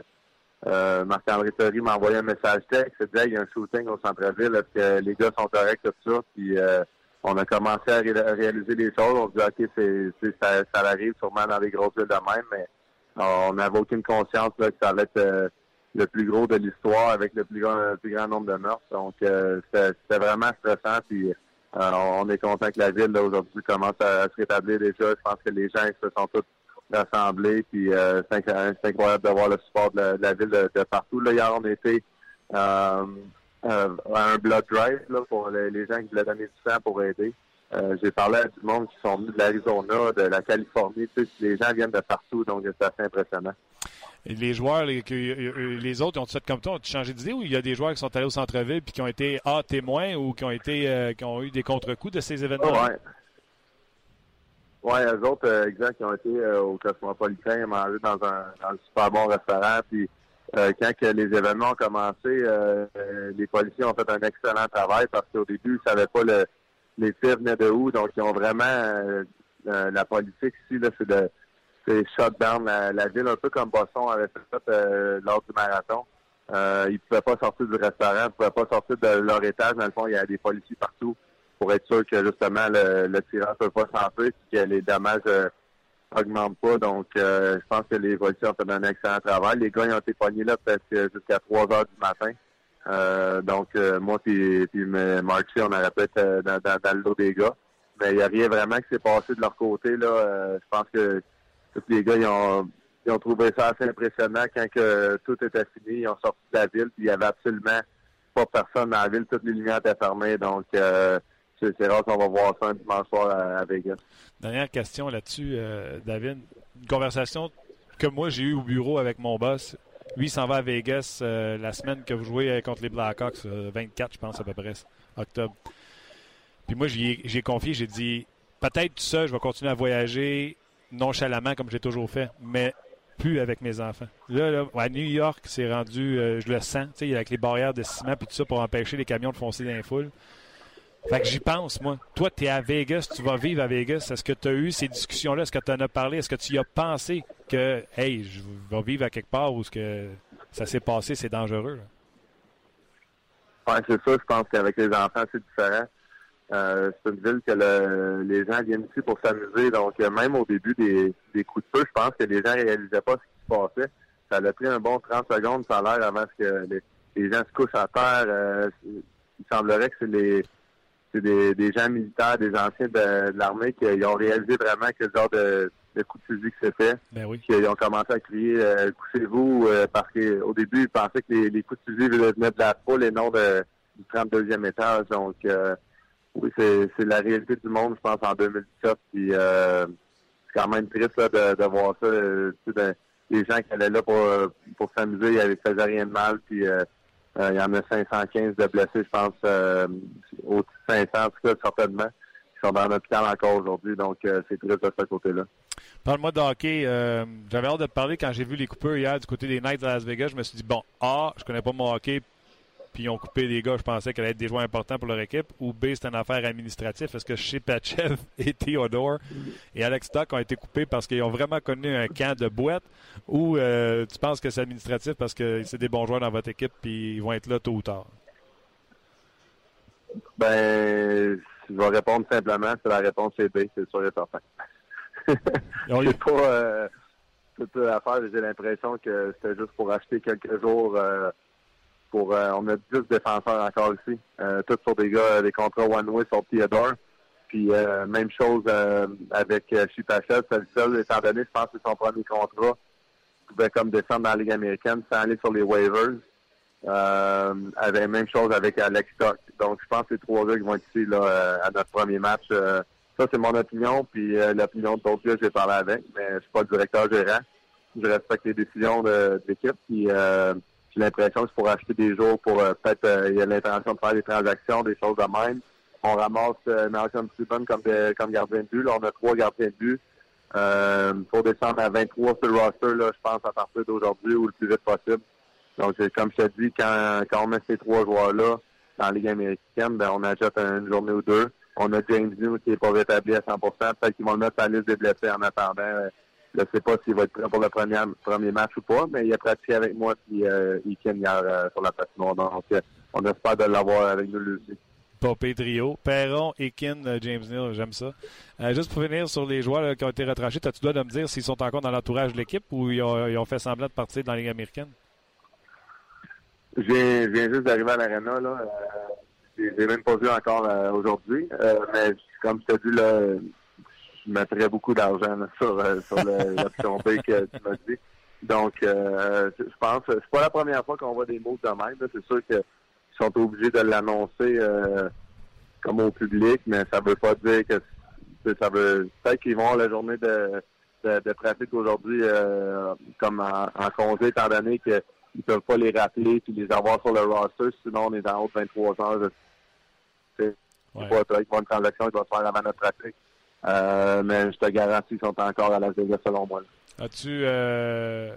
euh, Marc-André m'a envoyé un message texte, il disait il y a un shooting au centre-ville, que les gars sont corrects, tout ça. Puis euh, on a commencé à, réaliser des choses. On se dit, OK, c'est, ça, ça arrive sûrement dans les grosses villes de même, mais on n'avait aucune conscience là, que ça allait être euh, le plus gros de l'histoire avec le plus grand, plus grand nombre de meurtres. Donc, euh, c'était, vraiment stressant. Puis, euh, on est content que la ville, aujourd'hui, commence à, se rétablir déjà. Je pense que les gens se sont tous rassemblés. Puis, c'est, incroyable de voir le support de la, ville de, partout. Là, hier, on était euh, un blood drive là, pour les, gens qui voulaient donner du sang pour aider. Euh, j'ai parlé à du monde qui sont venus de l'Arizona, de la Californie. Tu sais, les gens viennent de partout, donc c'est assez impressionnant. Et les joueurs, les, euh, les autres, ont fait comme toi, ont changé d'idée? Ou il y a des joueurs qui sont allés au centre-ville puis qui ont été A, témoins ou qui ont été qui ont eu des contre-coups de ces événements? -là? ouais. Oui, eux autres, exact, qui ont été au Cosmopolitain, mangé dans un, dans un super bon restaurant, puis euh, quand que les événements ont commencé, euh, les policiers ont fait un excellent travail parce qu'au début, ils ne savaient pas le, les tirs venaient de où. Donc, ils ont vraiment euh, la politique ici, là, c'est de c'est shut down la, ville, un peu comme Boston avait fait lors du marathon. Euh, ils ne pouvaient pas sortir du restaurant, ils ne pouvaient pas sortir de leur étage. Dans le fond, il y a des policiers partout pour être sûr que justement le, le tirant ne peut pas s'entrer et que les dommages augmente pas. Donc, euh, je pense que les policiers ont fait un excellent travail. Les gars, ils ont été pognés là peut-être jusqu'à 3 heures du matin. Euh, donc, euh, moi puis, puis Marcy, on aurait peut-être dans, dans, le dos des gars. Mais il n'y a rien vraiment qui s'est passé de leur côté. là. je pense que tous les gars, ils ont, ils ont trouvé ça assez impressionnant quand que tout était fini. Ils ont sorti de la ville, puis il y avait absolument pas personne dans la ville. Toutes les lumières étaient fermées. Donc, c'est rare qu'on va voir ça un dimanche soir à, Vegas. Dernière question là-dessus, euh, David. Une conversation que moi j'ai eue au bureau avec mon boss. Lui, il s'en va à Vegas euh, la semaine que vous jouez euh, contre les Blackhawks, 24, je pense, à peu près, octobre. Puis moi, j'ai confié, j'ai dit, peut-être tout ça, je vais continuer à voyager nonchalamment comme j'ai toujours fait, mais plus avec mes enfants. Là, à New York, c'est rendu, je le sens, avec les barrières de ciment et tout ça pour empêcher les camions de foncer dans les foules. Fait que j'y pense, moi. Toi, tu es à Vegas, tu vas vivre à Vegas. Est-ce que tu as eu ces discussions-là? Est-ce que tu en as parlé? Est-ce que tu y as pensé que, hey, je vais vivre à quelque part où ce que ça s'est passé, c'est dangereux? Oui, c'est ça. Je pense qu'avec les enfants, c'est différent. Euh, c'est une ville que les gens viennent ici pour s'amuser. Donc, euh, même au début des, coups de feu, je pense que les gens réalisaient pas ce qui se passait. Ça a pris un bon 30 secondes, ça a l'air, avant que les, gens se couchent à terre. Euh, il semblerait que c'est les c'est des, des, gens militaires, des anciens de, l'armée qui ont réalisé vraiment quel genre de, de coup de fusil que c'était. Ben oui. Ils ont commencé à crier euh, couchez-vous euh, parce qu'au début, ils pensaient que les, les coups de fusil venaient de la foule et non de, du 32e étage. Donc euh, oui, c'est, c'est la réalité du monde, je pense, en 2017. Puis c'est quand même triste là, de, de voir ça. De, les gens qui allaient là pour, pour s'amuser, ils ne faisaient rien de mal. Puis euh, il y en a 515 de blessés, je pense, euh, au 500 en tout cas, certainement, qui sont dans l'hôpital encore aujourd'hui. Donc, euh, c'est triste de ce côté-là. Parle-moi de hockey. Euh, j'avais hâte de te parler quand j'ai vu les coupeurs hier du côté des Knights de Las Vegas. Je me suis dit, bon, A, je connais pas mon hockey, puis ils ont coupé des gars, je pensais qu'elle allait être des joueurs importants pour leur équipe, ou B, c'est une affaire administrative, parce que chez Pachev et Theodore et Alex Stock ont été coupés parce qu'ils ont vraiment connu un camp de boîte, ou euh, tu penses que c'est administratif parce que c'est des bons joueurs dans votre équipe, puis ils vont être là tôt ou tard? Ben, je vais répondre simplement, c'est la réponse c'est B, c'est sûr et certain. c'est pas euh, toute l'affaire, j'ai l'impression que c'était juste pour acheter quelques jours euh, euh, on a 10 défenseurs encore ici. Euh, tous sur des gars, des contrats one-way sur Theodore. Puis euh, même chose avec Chipachel, c'est le seul, étant donné, je pense que c'est son premier contrat pouvait comme descendre dans la Ligue américaine sans aller sur les waivers. Avait même chose avec Alex Stock. Donc, je pense que les trois gars qui vont être ici là, à notre premier match. Ça, c'est mon opinion, puis l'opinion d'autres gars, j'ai parlé avec, mais je suis pas le directeur gérant. Je respecte les décisions de, de l'équipe, puis j'ai l'impression que c'est pour acheter des jours, pour peut-être il y a l'intention de faire des transactions, des choses de même. On ramasse euh, Malcolm comme, comme gardien de but. Là, on a trois gardiens de but. Euh, pour descendre à 23 sur le roster, là, je pense à partir d'aujourd'hui ou le plus vite possible. Donc, comme je te dis, quand, quand on met ces trois joueurs-là dans la Ligue américaine, ben, on achète une journée ou deux. On a James New qui n'est pas rétabli à 100% Peut-être qu'ils vont le mettre sur la liste des blessés en attendant. Euh, je ne sais pas s'il va être prêt pour le premier, premier match ou pas, mais il a pratiqué avec moi puis euh, hier euh, sur la patinoire. Donc, euh, on espère de l'avoir avec nous aussi. Popé trio. Perron, Ekin, James Neal, j'aime ça. juste pour finir sur les joueurs qui ont été retranchés, as-tu dois de me dire s'ils sont encore dans l'entourage de l'équipe ou ils ont, ils ont, fait semblant de partir dans la Ligue américaine? Je viens, juste d'arriver à l'Arena, là. Euh, j'ai même pas vu encore euh, aujourd'hui. Euh, mais comme je te dis, là, je mettrais beaucoup d'argent sur, euh, sur l'option B que tu m'as dit. Donc, je pense, c'est pas la première fois qu'on voit des mots de même. C'est sûr qu'ils sont obligés de l'annoncer comme au public, mais ça veut pas dire que ça veut. Peut-être qu'ils vont la journée de, de, pratique aujourd'hui comme en, en congé, étant donné que ils peuvent pas les rappeler puis les avoir sur le roster, sinon on est dans haut 23 heures. C'est ouais. pas une bonne transaction qui va se faire avant notre pratique. Euh, mais je te garantis qu'ils sont encore à la Vegas selon moi. As-tu euh...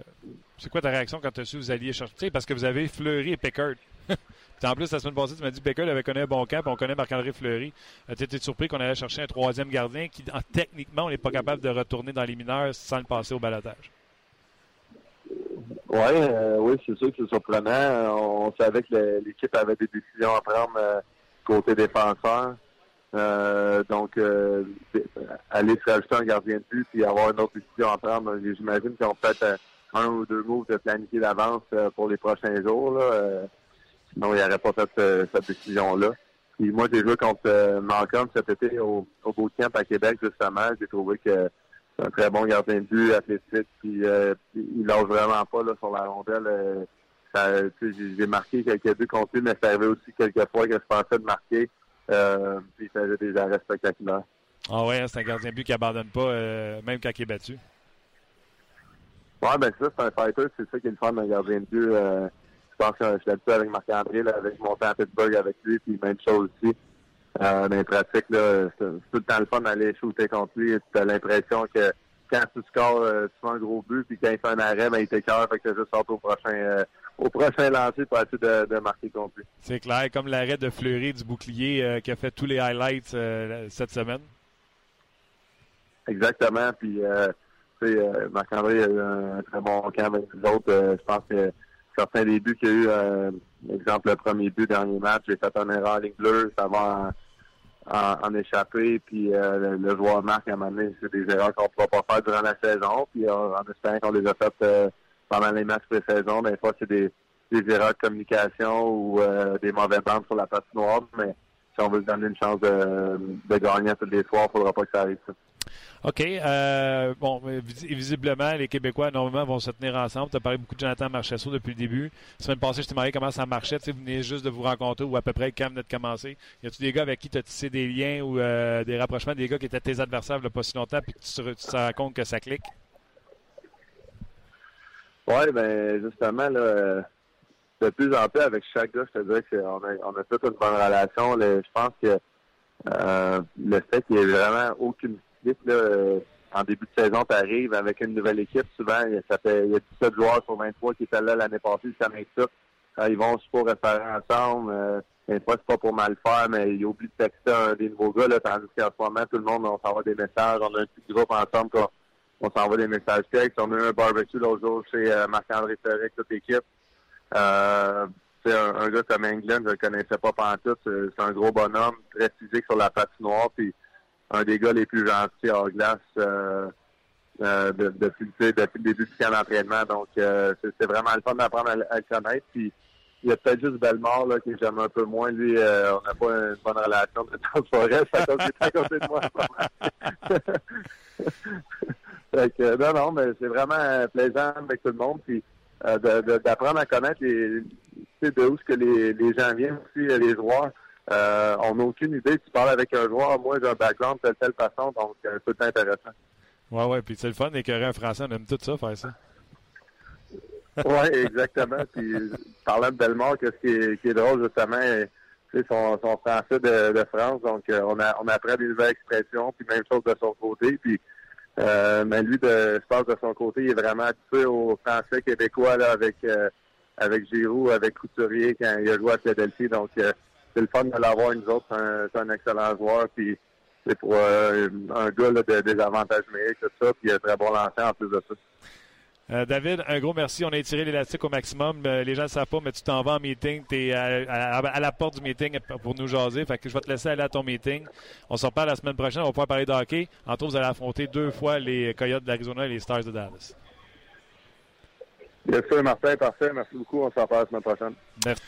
c'est quoi ta réaction quand tu as su que vous alliez chercher? Parce que vous avez Fleury et Pickard. en plus, la semaine passée, tu m'as dit que Pickard avait connu un bon camp, on connaît Marc-André Fleury. Euh, tu étais surpris qu'on allait chercher un troisième gardien qui, techniquement, on n'est pas capable de retourner dans les mineurs sans le passer au balotage. Ouais, euh, oui, c'est sûr que c'est surprenant. On, savait que l'équipe avait des décisions à prendre côté défenseur. Euh, donc, euh, aller se rajouter un gardien de but puis avoir une autre décision à prendre, j'imagine qu'ils ont peut-être un ou deux mots de planifier d'avance pour les prochains jours. Là. sinon, il n'y aurait pas cette décision-là. Puis moi, j'ai joué contre Malcolm cet été au, au Bootcamp à Québec, justement. J'ai trouvé que c'est un très bon gardien de but, athlétique, puis euh, il lâche vraiment pas là, sur la rondelle. Euh, j'ai marqué quelques buts contre lui, mais ça arrivait aussi quelques fois que je pensais de marquer. Euh, puis il faisait des arrêts spectaculaires. Ah ouais, hein, c'est un gardien de but qui abandonne pas, euh, même quand il est battu. Ouais, ben ça, c'est un fighter, c'est ça qui est le fun d'un gardien de but. Euh, je pense que je suis habitué avec Marc-André, avec mon temps à Pittsburgh avec lui, puis même chose aussi. Euh, dans les pratiques, là, c'est tout le temps le fun d'aller shooter contre lui. Tu as l'impression que quand tu scores, euh, tu fais un gros but, puis quand il fait un arrêt, ben, il t'écœure, fait que tu juste sorti au prochain, euh, au prochain lancer pour essayer de, de marquer contre lui. C'est clair, comme l'arrêt de Fleury du bouclier euh, qui a fait tous les highlights cette semaine. Exactement, puis euh, Marc-André a eu un, très bon camp avec les autres. je pense que certains des buts qu'il y a eu, euh, exemple le premier but, dernier match, j'ai fait un erreur en ligne bleue, ça va en, en, échapper, puis euh, le, joueur marque à un moment donné, c'est des erreurs qu'on ne pourra pas faire durant la saison, puis euh, en espérant qu'on les a faites euh, pendant les matchs pré-saison, des fois c'est des, erreurs de communication ou des mauvais bandes sur la noire, mais si on veut se donner une chance de, de gagner tous les soirs, il ne faudra pas que ça arrive. Ça. OK. Euh, bon, visiblement, les Québécois, normalement, vont se tenir ensemble. Tu as parlé beaucoup de Jonathan Marchesso depuis le début. La semaine passée, je t'ai demandé comment ça marchait. Tu vous venez juste de vous rencontrer ou à peu près quand venez de commencer. Y a-tu des gars avec qui tu as tissé des liens ou euh, des rapprochements, des gars qui étaient tes adversaires il n'y pas si longtemps, puis que tu, te rends compte que ça clique? Oui, ben justement, là, euh, de plus en plus avec chaque gars, je te dirais qu'on a, on a toute une bonne relation. je pense que euh, le fait qu'il n'y ait vraiment aucune euh, en début de saison, tu arrives avec une nouvelle équipe. Souvent, ça fait, il y a 17 joueurs sur 23 qui étaient là l'année passée, ça ça. Ils vont pour rester ensemble, euh, des fois, c'est pas pour mal faire, mais ils oublient de texter un des nouveaux gars, là, tandis qu'en ce moment, tout le monde, on s'envoie des messages. On a un petit groupe ensemble, on, on s'envoie des messages textes. On a eu un barbecue l'autre jour chez euh, Marc-André Ferré, toute l'équipe. Euh, un, un, gars comme England, je le connaissais pas pendant tout. C'est un gros bonhomme, très physique sur la patinoire, puis un des gars les plus gentils hors glace euh, euh, depuis, le début du camp d'entraînement. Donc, euh, c'est vraiment le fun d'apprendre à, le connaître. Puis, il y a peut-être juste Belmore là, que j'aime un peu moins. Lui, euh, on n'a pas une bonne relation de temps forêt. Ça à côté de moi. Fait que, non, non, mais c'est vraiment plaisant avec tout le monde. Puis euh, d'apprendre à connaître les, de où ce que les, les gens viennent aussi, les joueurs. Euh, on n'a aucune idée. Tu parles avec un joueur, moi j'ai un background de telle, telle façon, donc euh, c'est intéressant. Ouais, ouais, puis c'est le fun d'écœurer un Français, on aime tout ça, faire ça. oui, exactement. Puis parlant de Belmore, qu'est-ce qui est, qui est drôle justement, c'est son, son français de, de France, donc euh, on, a, on apprend des nouvelles expressions, puis même chose de son côté, puis euh, mais lui, de, je pense de son côté, il est vraiment habitué au français québécois là, avec euh, avec Giroud, avec Couturier quand il a joué à Philadelphie. Donc euh, c'est le fun de l'avoir nous autres. C'est un, excellent joueur. Puis c'est pour euh, un gars là, de, des avantages numériques, tout ça. Puis il a très bon lancer en plus de ça. Euh, David, un gros merci. On a étiré l'élastique au maximum. Euh, les gens ne savent pas, mais tu t'en vas en meeting. Tu es à, la porte du meeting pour nous jaser. Fait que je vais te laisser aller à ton meeting. On se reparle la semaine prochaine. On va pouvoir parler de hockey. Entre autres, vous allez affronter deux fois les Coyotes d'Arizona et les Stars de Dallas. Bien sûr, Martin. Parfait. Merci beaucoup. On se reparle la semaine prochaine. Merci.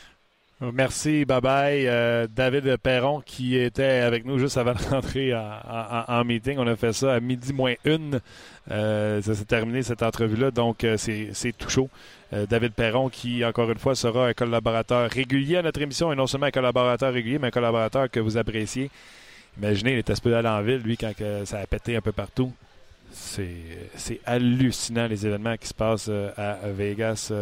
Merci, bye bye. Euh, David Perron qui était avec nous juste avant de rentrer en, meeting. On a fait ça à midi moins une. Euh, ça s'est terminé cette entrevue-là, donc euh, c'est tout chaud. David Perron qui, encore une fois, sera un collaborateur régulier à notre émission et non seulement un collaborateur régulier, mais un collaborateur que vous appréciez. Imaginez, il était aller en ville, lui, quand ça a pété un peu partout. C'est hallucinant les événements qui se passent à Vegas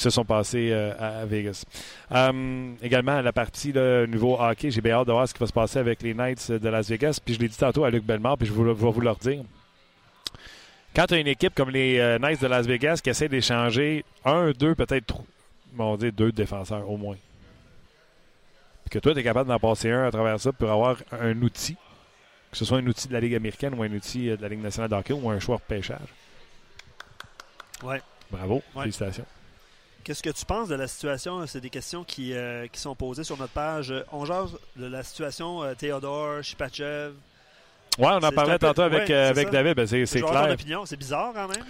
qui se sont passés euh, à, Vegas. Euh, également, la partie le nouveau hockey, j'ai bien hâte de voir ce qui va se passer avec les Knights de Las Vegas. Puis je l'ai dit tantôt à Luc Bellemare, puis je vais vous le dire. Quand tu as une équipe comme les euh, Knights de Las Vegas qui essaie d'échanger un, deux, peut-être dit deux défenseurs au moins, puis que toi, tu es capable d'en passer un à travers ça pour avoir un outil, que ce soit un outil de la Ligue américaine ou un outil de la Ligue nationale de hockey ou un choix de pêchage. Ouais. Bravo. Félicitations. Qu'est-ce que tu penses de la situation? C'est des questions qui, euh, qui sont posées sur notre page. On jase de la situation euh, Théodore, Shipachev. Ouais, on en parlait tantôt avec, euh, avec David. Ben c'est clair. C'est bizarre quand même.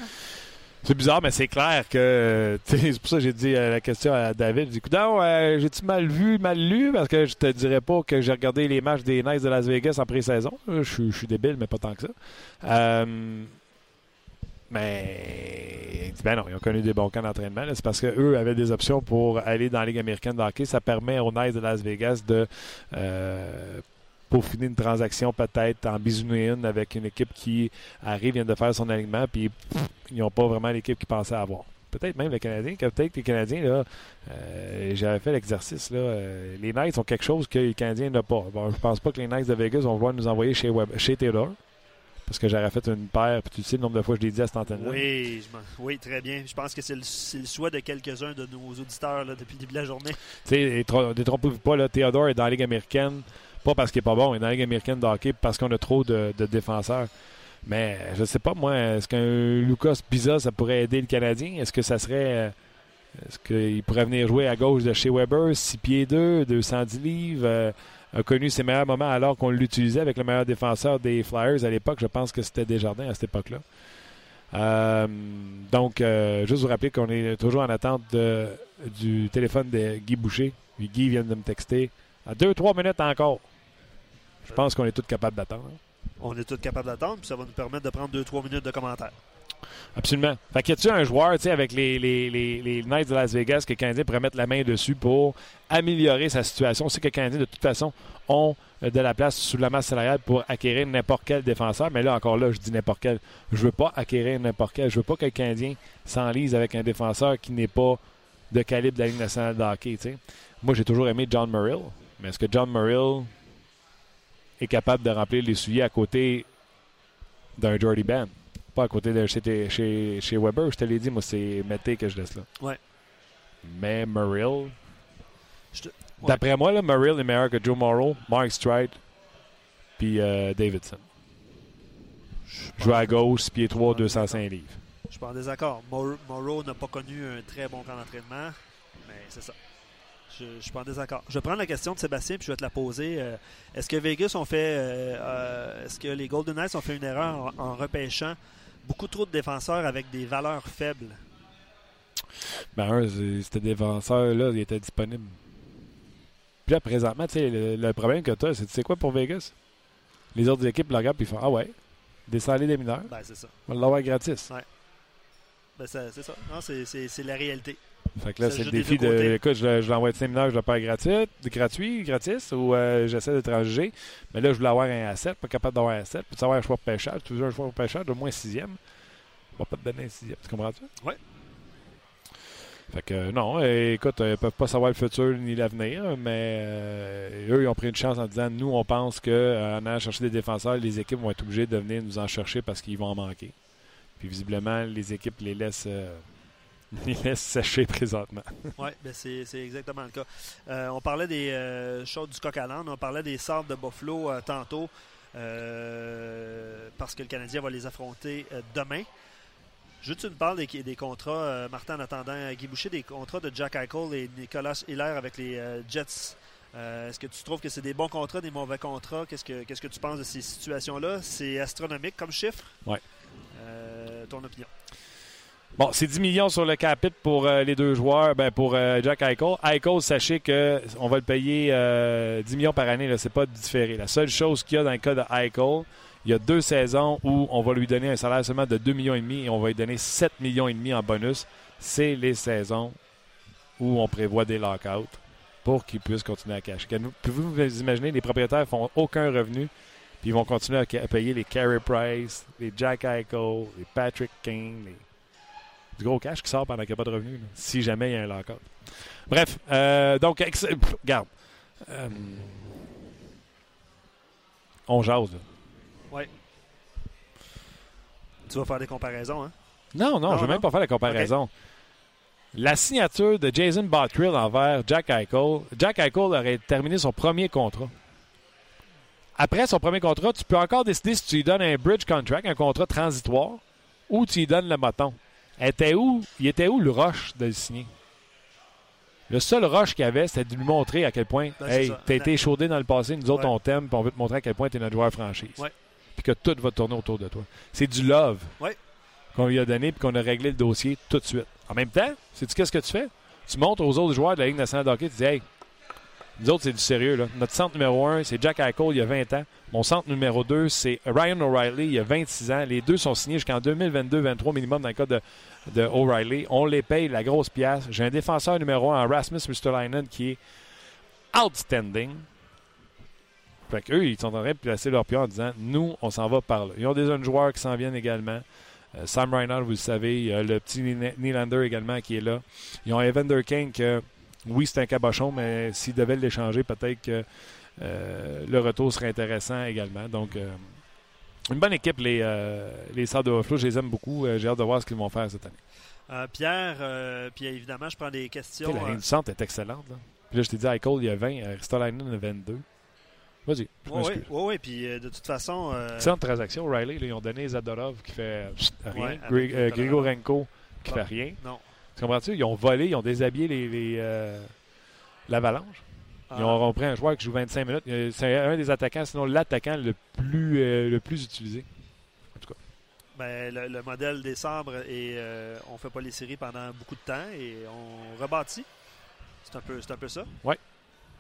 C'est bizarre, mais c'est clair que. C'est pour ça que j'ai dit la question à David. J'ai dit, non, j'ai-tu mal vu, mal lu? Parce que je te dirais pas que j'ai regardé les matchs des Knights de Las Vegas en pré-saison. Je, je, suis débile, mais pas tant que ça. Mais ben non, ils ont connu des bons camps d'entraînement. C'est parce qu'eux avaient des options pour aller dans la Ligue américaine de hockey. Ça permet aux Knights de Las Vegas de euh, peaufiner une transaction peut-être en bisouner une avec une équipe qui arrive, vient de faire son alignement, puis ils n'ont pas vraiment l'équipe qu'ils pensaient avoir. Peut-être même les Canadiens, peut-être les Canadiens, là, euh, j'avais fait l'exercice, là, euh, les Knights ont quelque chose que les Canadiens n'ont pas. Bon, je pense pas que les Knights de Vegas vont vouloir nous envoyer chez, chez Taylor parce que j'aurais fait une paire, puis tu sais le nombre de fois que je l'ai dit à cette antenne-là. Oui, oui, très bien. Je pense que c'est le, le, souhait de quelques-uns de nos auditeurs là, depuis le début de la journée. Tu sais, détrompez-vous pas, là, Théodore est dans la Ligue américaine, pas parce qu'il est pas bon, il est dans la Ligue américaine de hockey parce qu'on a trop de, défenseurs. Mais je sais pas, moi, est-ce qu'un Lucas Pisa, ça pourrait aider le Canadien? Est-ce que ça serait. Est-ce qu'il pourrait venir jouer à gauche de chez Weber, 6 pieds 2, 210 livres? A connu ses meilleurs moments alors qu'on l'utilisait avec le meilleur défenseur des Flyers à l'époque. Je pense que c'était Desjardins à cette époque-là. Euh, donc, euh, juste vous rappeler qu'on est toujours en attente du téléphone de Guy Boucher. Guy vient de me texter. À deux, trois minutes encore. Je pense qu'on est tous capables d'attendre. On est tous capables d'attendre, puis ça va nous permettre de prendre deux, trois minutes de commentaires. Absolument. Fait y a-tu un joueur, avec les, les, les, Knights de Las Vegas que le Canadien pourrait mettre la main dessus pour améliorer sa situation? C'est que le Canadien, de toute façon, ont euh, de la place sous la masse salariale pour acquérir n'importe quel défenseur. Mais là, encore là, je dis n'importe quel. Je veux pas acquérir n'importe quel. Je veux pas que le Canadien s'enlise avec un défenseur qui n'est pas de calibre de la Ligue nationale de hockey. Moi, j'ai toujours aimé John Murrill. Mais est-ce que John Murrill est capable de remplir les souliers à côté d'un Jordy Band? Pas à côté de chez, chez, chez Weber. Je te l'ai dit, moi, c'est Mété que je laisse là. Ouais. Mais Murill. D'après moi, là, Murill est meilleur que Joe Morrow, Mark Stride, puis euh, Davidson. Joue à gauche, pied 3, 205 livres. Je suis pas en désaccord. Morrow n'a pas connu un très bon camp d'entraînement, mais c'est ça. Je suis pas en désaccord. Je vais prendre la question de Sébastien puis je vais te la poser. Euh, est-ce que Vegas ont fait. Euh, est-ce que les Golden Knights ont fait une erreur en repêchant beaucoup trop de défenseurs avec des valeurs faibles. Ben, un, c'était défenseurs-là, ils étaient disponibles. Puis là, présentement, le, le, problème que tu as, c'est tu sais quoi pour Vegas? Les autres équipes le regardent et ils font Ah ouais. Descendez des mineurs. Ben, c'est ça. On va l'avoir gratis. Ben, ça- c'est ça. Non, c'est la réalité. Fait que là, c'est le défi de. Écoute, je, je l'envoie de séminaire, je le perds gratuit, gratuit, gratis, ou euh, j'essaie de transiger. Mais là, je voulais avoir un asset, pas capable d'avoir un asset. Puis savoir un choix de pêcheur? Tu veux un choix de pêcheur d'au moins sixième? On va pas te donner un sixième. Tu comprends-tu? Ouais. Fait que euh, non, euh, écoute, ils peuvent pas savoir le futur ni l'avenir, mais eux, ils ont pris une chance en disant nous, on pense qu'en allant chercher des défenseurs, les équipes vont être obligées de venir nous en chercher parce qu'ils vont en manquer. Puis visiblement, les équipes les laissent, les laissent sécher présentement. Oui, ben c'est exactement le cas. Euh, on parlait des euh, choses du coq à on parlait des sortes de Buffalo euh, tantôt, euh, parce que le Canadien va les affronter demain. Je tu me parles des, des contrats, Martin, en attendant Guy Boucher, des contrats de Jack Eichel et Nicolas Hiller avec les Jets. Est-ce que tu trouves que c'est des bons contrats, des mauvais contrats? Qu'est-ce que tu penses de ces situations-là? C'est astronomique comme chiffre? Euh, ton opinion. Bon, c'est 10 millions sur le capite pour euh, les deux joueurs, ben pour euh, Jack Eichel. Eichel, sachez que on va le payer euh, 10 millions par année, là, c'est pas différé. La seule chose qu'il y a dans le cas de Eichel, il y a deux saisons où on va lui donner un salaire seulement de 2 millions et demi et on va lui donner 7 millions et demi en bonus. C'est les saisons où on prévoit des lockouts pour qu'il puisse continuer à cacher. Pouvez-vous vous imaginer, les propriétaires font aucun revenu puis ils vont continuer à, à payer les Carey Price, les Jack Eichel, les Patrick King, les du gros cash qui sort pendant qu'il n'y a pas de revenus, là, si jamais il y a un lockout. Bref, euh, donc, pff, regarde. Euh, on jase, là. Tu vas faire des comparaisons, hein? Non, non, Non, je ne vais non? même pas faire la comparaison. La signature de Jason Bottrill envers Jack Eichel, Jack Eichel aurait terminé son premier contrat. Après son premier contrat, tu peux encore décider si tu lui donnes un bridge contract, un contrat transitoire, ou tu lui donnes le moton. Était où, il était où le rush de le signer? Le seul rush qu'il y avait, c'était de lui montrer à quel point, Ben, hey, t'as été échaudé dans le passé, nous autres Ouais. on t'aime, puis on veut te montrer à quel point t'es notre joueur franchise. Ouais. Puis que tout va tourner autour de toi. C'est du love Ouais. qu'on lui a donné puis qu'on a réglé le dossier tout de suite. En même temps, sais-tu qu'est-ce que tu fais? Tu montres aux autres joueurs de la Ligue nationale de hockey, tu dis Hey, nous autres, c'est du sérieux. Là. Notre centre numéro 1, c'est Jack Eichel, il y a 20 ans. Mon centre numéro 2, c'est Ryan O'Reilly, il y a 26 ans. Les deux sont signés jusqu'en 2022-23 minimum dans le cas de, O'Reilly. On les paye la grosse pièce. J'ai un défenseur numéro 1 en Rasmus Ristolainen qui est outstanding. Fait qu'eux, ils sont en train de placer leur pied en disant Nous, on s'en va par là. Ils ont des jeunes joueurs qui s'en viennent également. Euh, Sam Reinhardt, vous le savez. Il y a le petit Nyla- Nylander également qui est là. Ils ont Evander King que, oui, c'est un cabochon, mais s'ils devaient l'échanger, peut-être que euh, le retour serait intéressant également. Donc, euh, une bonne équipe, les, euh, les Sables de Buffalo. Je les aime beaucoup. Euh, J'ai hâte de voir ce qu'ils vont faire cette année. Pierre, puis évidemment, je prends des questions. la ligne du centre est excellente. Là. Puis là, je t'ai dit, Eichel, il y a 20. euh, Ristolainen, il y a 22. Vas-y, Oui, oui, oui, puis euh, de toute façon, euh, Excellente transaction. Riley, là, ils ont donné Zadorov qui fait rien. Ouais. Grigorenko qui fait rien. non. Tu comprends-tu? Ils ont volé, ils ont déshabillé les, les, euh, l'Avalanche. Ils Ah, ont, ont pris un joueur qui joue 25 minutes. Euh, C'est un des attaquants, sinon l'attaquant le plus, euh, le plus utilisé. ben, le, le modèle des sabres et euh, on fait pas les séries pendant beaucoup de temps et on rebâtit. C'est un peu, c'est un peu ça.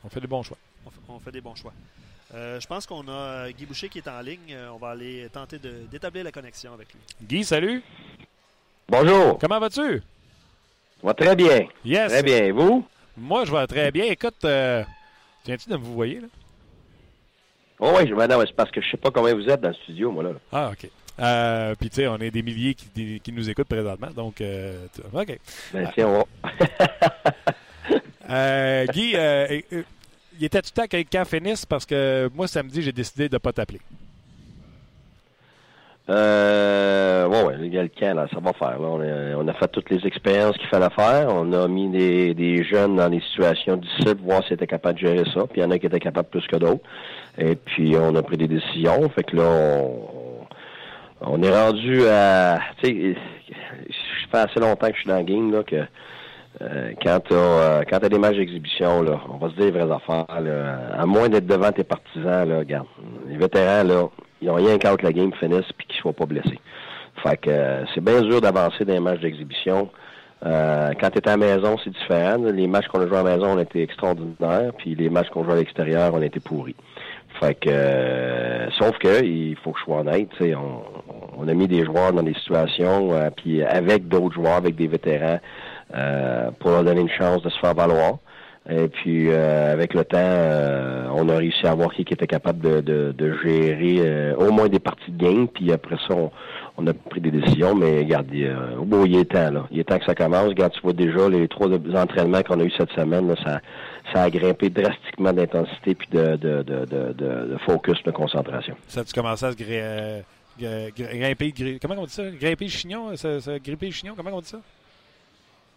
On fait des bons choix. On fait, on fait des bons choix. Euh, je pense qu'on a Guy Boucher qui est en ligne. On va aller tenter de- d'établir la connexion avec lui. Guy, salut. Bonjour. Comment vas-tu? Va très bien. Yes. Très bien. Et vous? Moi, je vais très bien. Écoute, euh, viens-tu de me vous voyez, là? Oh oui, je ben c'est parce que je sais pas combien vous êtes dans le studio, moi, là. Ah, OK. Euh, Puis, tu sais, on est des milliers qui, qui nous écoutent présentement. Donc, euh, OK. Ben, Ah. tiens, on va... Euh, Guy, euh, euh, il était tout le temps que camp finisse? Parce que moi, samedi, j'ai décidé de ne pas t'appeler. Euh, ouais, ouais, il y a le camp, là, ça va faire. On, a, fait toutes les expériences qu'il fallait faire. On a mis des, jeunes dans des situations difficiles, voir s'ils étaient capables de gérer ça. Puis il y en a qui étaient capables plus que d'autres. Et puis on a pris des décisions. Fait que là, on, on est rendu à. Tu sais, je fais assez longtemps que je suis dans le game là que. euh, quand tu as, quand t'as des matchs d'exhibition, là, on va se dire les vraies affaires. Là, à moins d'être devant tes partisans, là, regarde, les vétérans, là, ils ont rien qu'à que la game finisse puis qu'ils soient pas blessés. Fait que euh, c'est bien dur d'avancer dans les matchs d'exhibition. Euh, quand tu es à la maison, c'est différent. Les matchs qu'on a joués à la maison ont été extraordinaires, puis les matchs qu'on joue à l'extérieur ont été pourris. Fait que, euh, sauf que il faut que je sois honnête, on, on a mis des joueurs dans des situations, euh, puis avec d'autres joueurs, avec des vétérans, euh, pour leur donner une chance de se faire valoir. Et puis euh, avec le temps, euh, on a réussi à voir qui était capable de, gérer euh, au moins des parties de game. Puis après ça, on, a pris des décisions. Mais regarde, il, bon, il est temps là. Il est temps que ça commence. Tu vois déjà les trois entraînements qu'on a eu cette semaine, ça, a grimpé drastiquement d'intensité puis de, focus, de concentration. Ça a-tu commencé à se grimper, comment on dit ça? Grimper le chignon? Ça, grimper le chignon, comment on dit ça?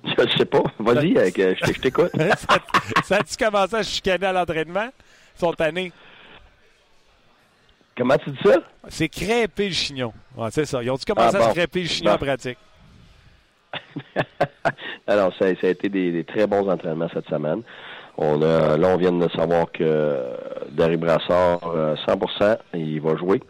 Je sais pas. Vas-y, je t'écoute. ça, ça a-tu commencé à chicaner à l'entraînement? Ils sont tannés. Comment tu dis ça? C'est crêper le chignon. Ouais, c'est ça. Ils ont-tu commencé ah, à se crêper le chignon en pratique? Alors, ça, ça, a été des, des, très bons entraînements cette semaine. On a, là, on vient de savoir que Darry Brassard, 100%, il va jouer.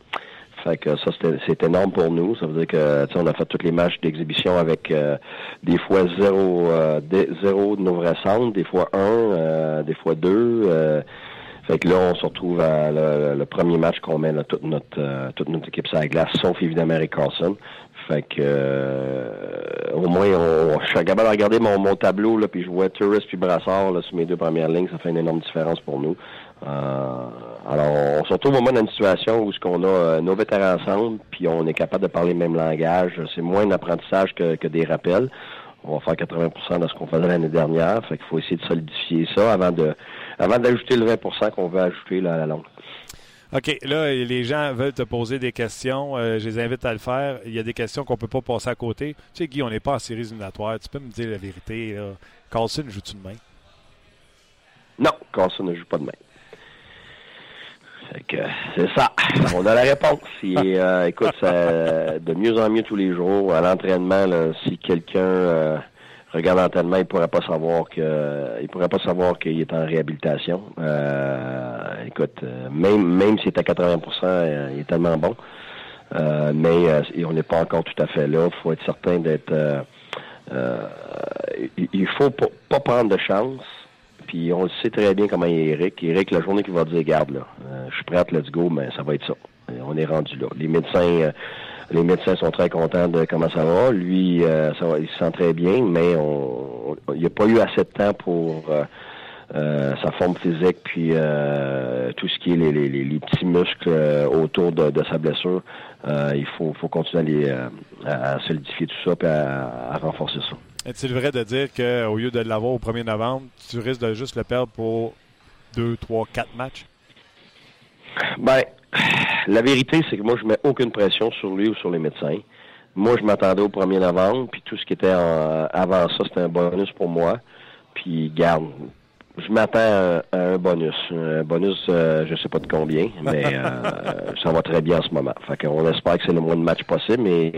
Fait que ça, c'est énorme pour nous. Ça veut dire que on a fait tous les matchs d'exhibition avec euh, des fois zéro, euh, zéro de nos vrais centres, des fois un, euh, des fois deux. fait que là, on se retrouve à le, premier match qu'on met toute notre toute notre équipe sur la glace, sauf évidemment Eric Carlson. Fait que au moins on, je suis capable de regarder mon, mon tableau là, puis je vois Tourist puis Brassard là, sur mes deux premières lignes, ça fait une énorme différence pour nous. Euh, alors, on se retrouve au moins dans une situation où ce qu'on a euh, nos vétérans ensemble, puis on est capable de parler le même langage. C'est moins d'apprentissage que, que des rappels. On va faire 80% de ce qu'on faisait l'année dernière. Fait qu'il faut essayer de solidifier ça avant de avant d'ajouter le 20% qu'on veut ajouter là, à la longue. OK. Là, les gens veulent te poser des questions. Euh, je les invite à le faire. Il y a des questions qu'on peut pas passer à côté. Tu sais, Guy, on n'est pas en série éliminatoire. Tu peux me dire la vérité. Là. Carlson joue-tu de main? Non, Carlson ne joue pas de main c'est ça. On a la réponse. Euh, écoute, de mieux en mieux tous les jours. À l'entraînement, si quelqu'un euh, regarde l'entraînement, il pourrait pas savoir que il pourrait pas savoir qu'il est en réhabilitation. Euh, écoute, même même s'il est à 80% il est tellement bon. mais on n'est pas encore tout à fait là. Il faut être certain d'être. il faut pas prendre de chance puis on le sait très bien comment il est Eric. Eric, la journée qu'il va dire, garde là, euh, je suis prêt, let's go, mais ça va être ça. Euh, on est rendu là. Les médecins, euh, les médecins sont très contents de comment ça va. Lui, ça va, il se sent très bien, mais on, il n'y a pas eu assez de temps pour sa forme physique, puis tout ce qui est les, les, les, petits muscles autour de, de, sa blessure. il faut, faut continuer à, à, solidifier tout ça et à renforcer ça. Est-il vrai de dire qu'au lieu de l'avoir au 1er novembre, tu risques de juste le perdre pour 2, 3, 4 matchs? Ben, la vérité, c'est que moi, je mets aucune pression sur lui ou sur les médecins. Moi, je m'attendais au 1er novembre, puis tout ce qui était avant ça, c'était un bonus pour moi. Puis, garde, je m'attends à, un bonus. Un bonus, euh, je sais pas de combien, mais euh, ça va très bien en ce moment. Fait qu'on espère que c'est le moins de match possible, mais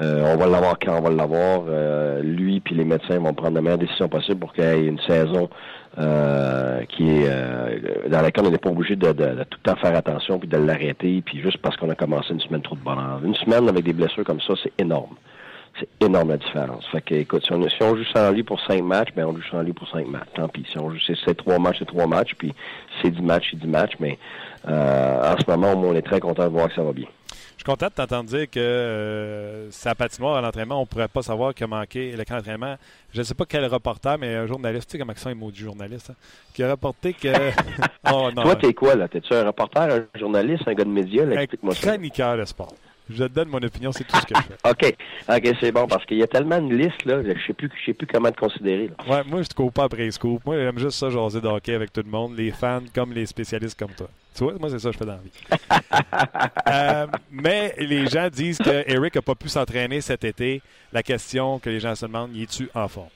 euh, on va l'avoir quand on va l'avoir. lui puis les médecins vont prendre la meilleure décision possible pour qu'il y ait une saison qui est dans laquelle on n'est pas obligé de, de, tout le temps faire attention puis de l'arrêter, puis juste parce qu'on a commencé une semaine trop de bonheur. Une semaine avec des blessures comme ça, c'est énorme c'est énorme la différence. Fait que, écoute, si on, si on joue sans lit pour cinq matchs, ben on joue sans lit pour cinq matchs. Tant pis. Si on joue c'est trois matchs, c'est trois matchs, puis c'est dix matchs, c'est dix matchs, mais euh, en ce moment, on est très content de voir que ça va bien. Je suis content de t'entendre dire que euh, sa patinoire à l'entraînement, on ne pourrait pas savoir qu'il a manqué le camp d'entraînement. Je ne sais pas quel reporter, mais un journaliste, tu sais comment ça, mot du journaliste, hein, qui a rapporté que. oh, non, Toi, t'es quoi, là? T'es-tu un reporter, un journaliste, un gars de médias? Ça. chroniqueur de sport. Je te donne mon opinion, c'est tout ce que je fais. OK. OK, c'est bon, parce qu'il y a tellement de listes, là, je sais plus, je sais plus comment te considérer. Ouais, moi, je te coupe pas après scoop. Moi, j'aime juste ça, jaser de hockey avec tout le monde, les fans comme les spécialistes comme toi. Tu vois, moi, c'est ça que je fais dans la vie. euh, mais les gens disent que Eric n'a pas pu s'entraîner cet été. La question que les gens se demandent, y es-tu en forme?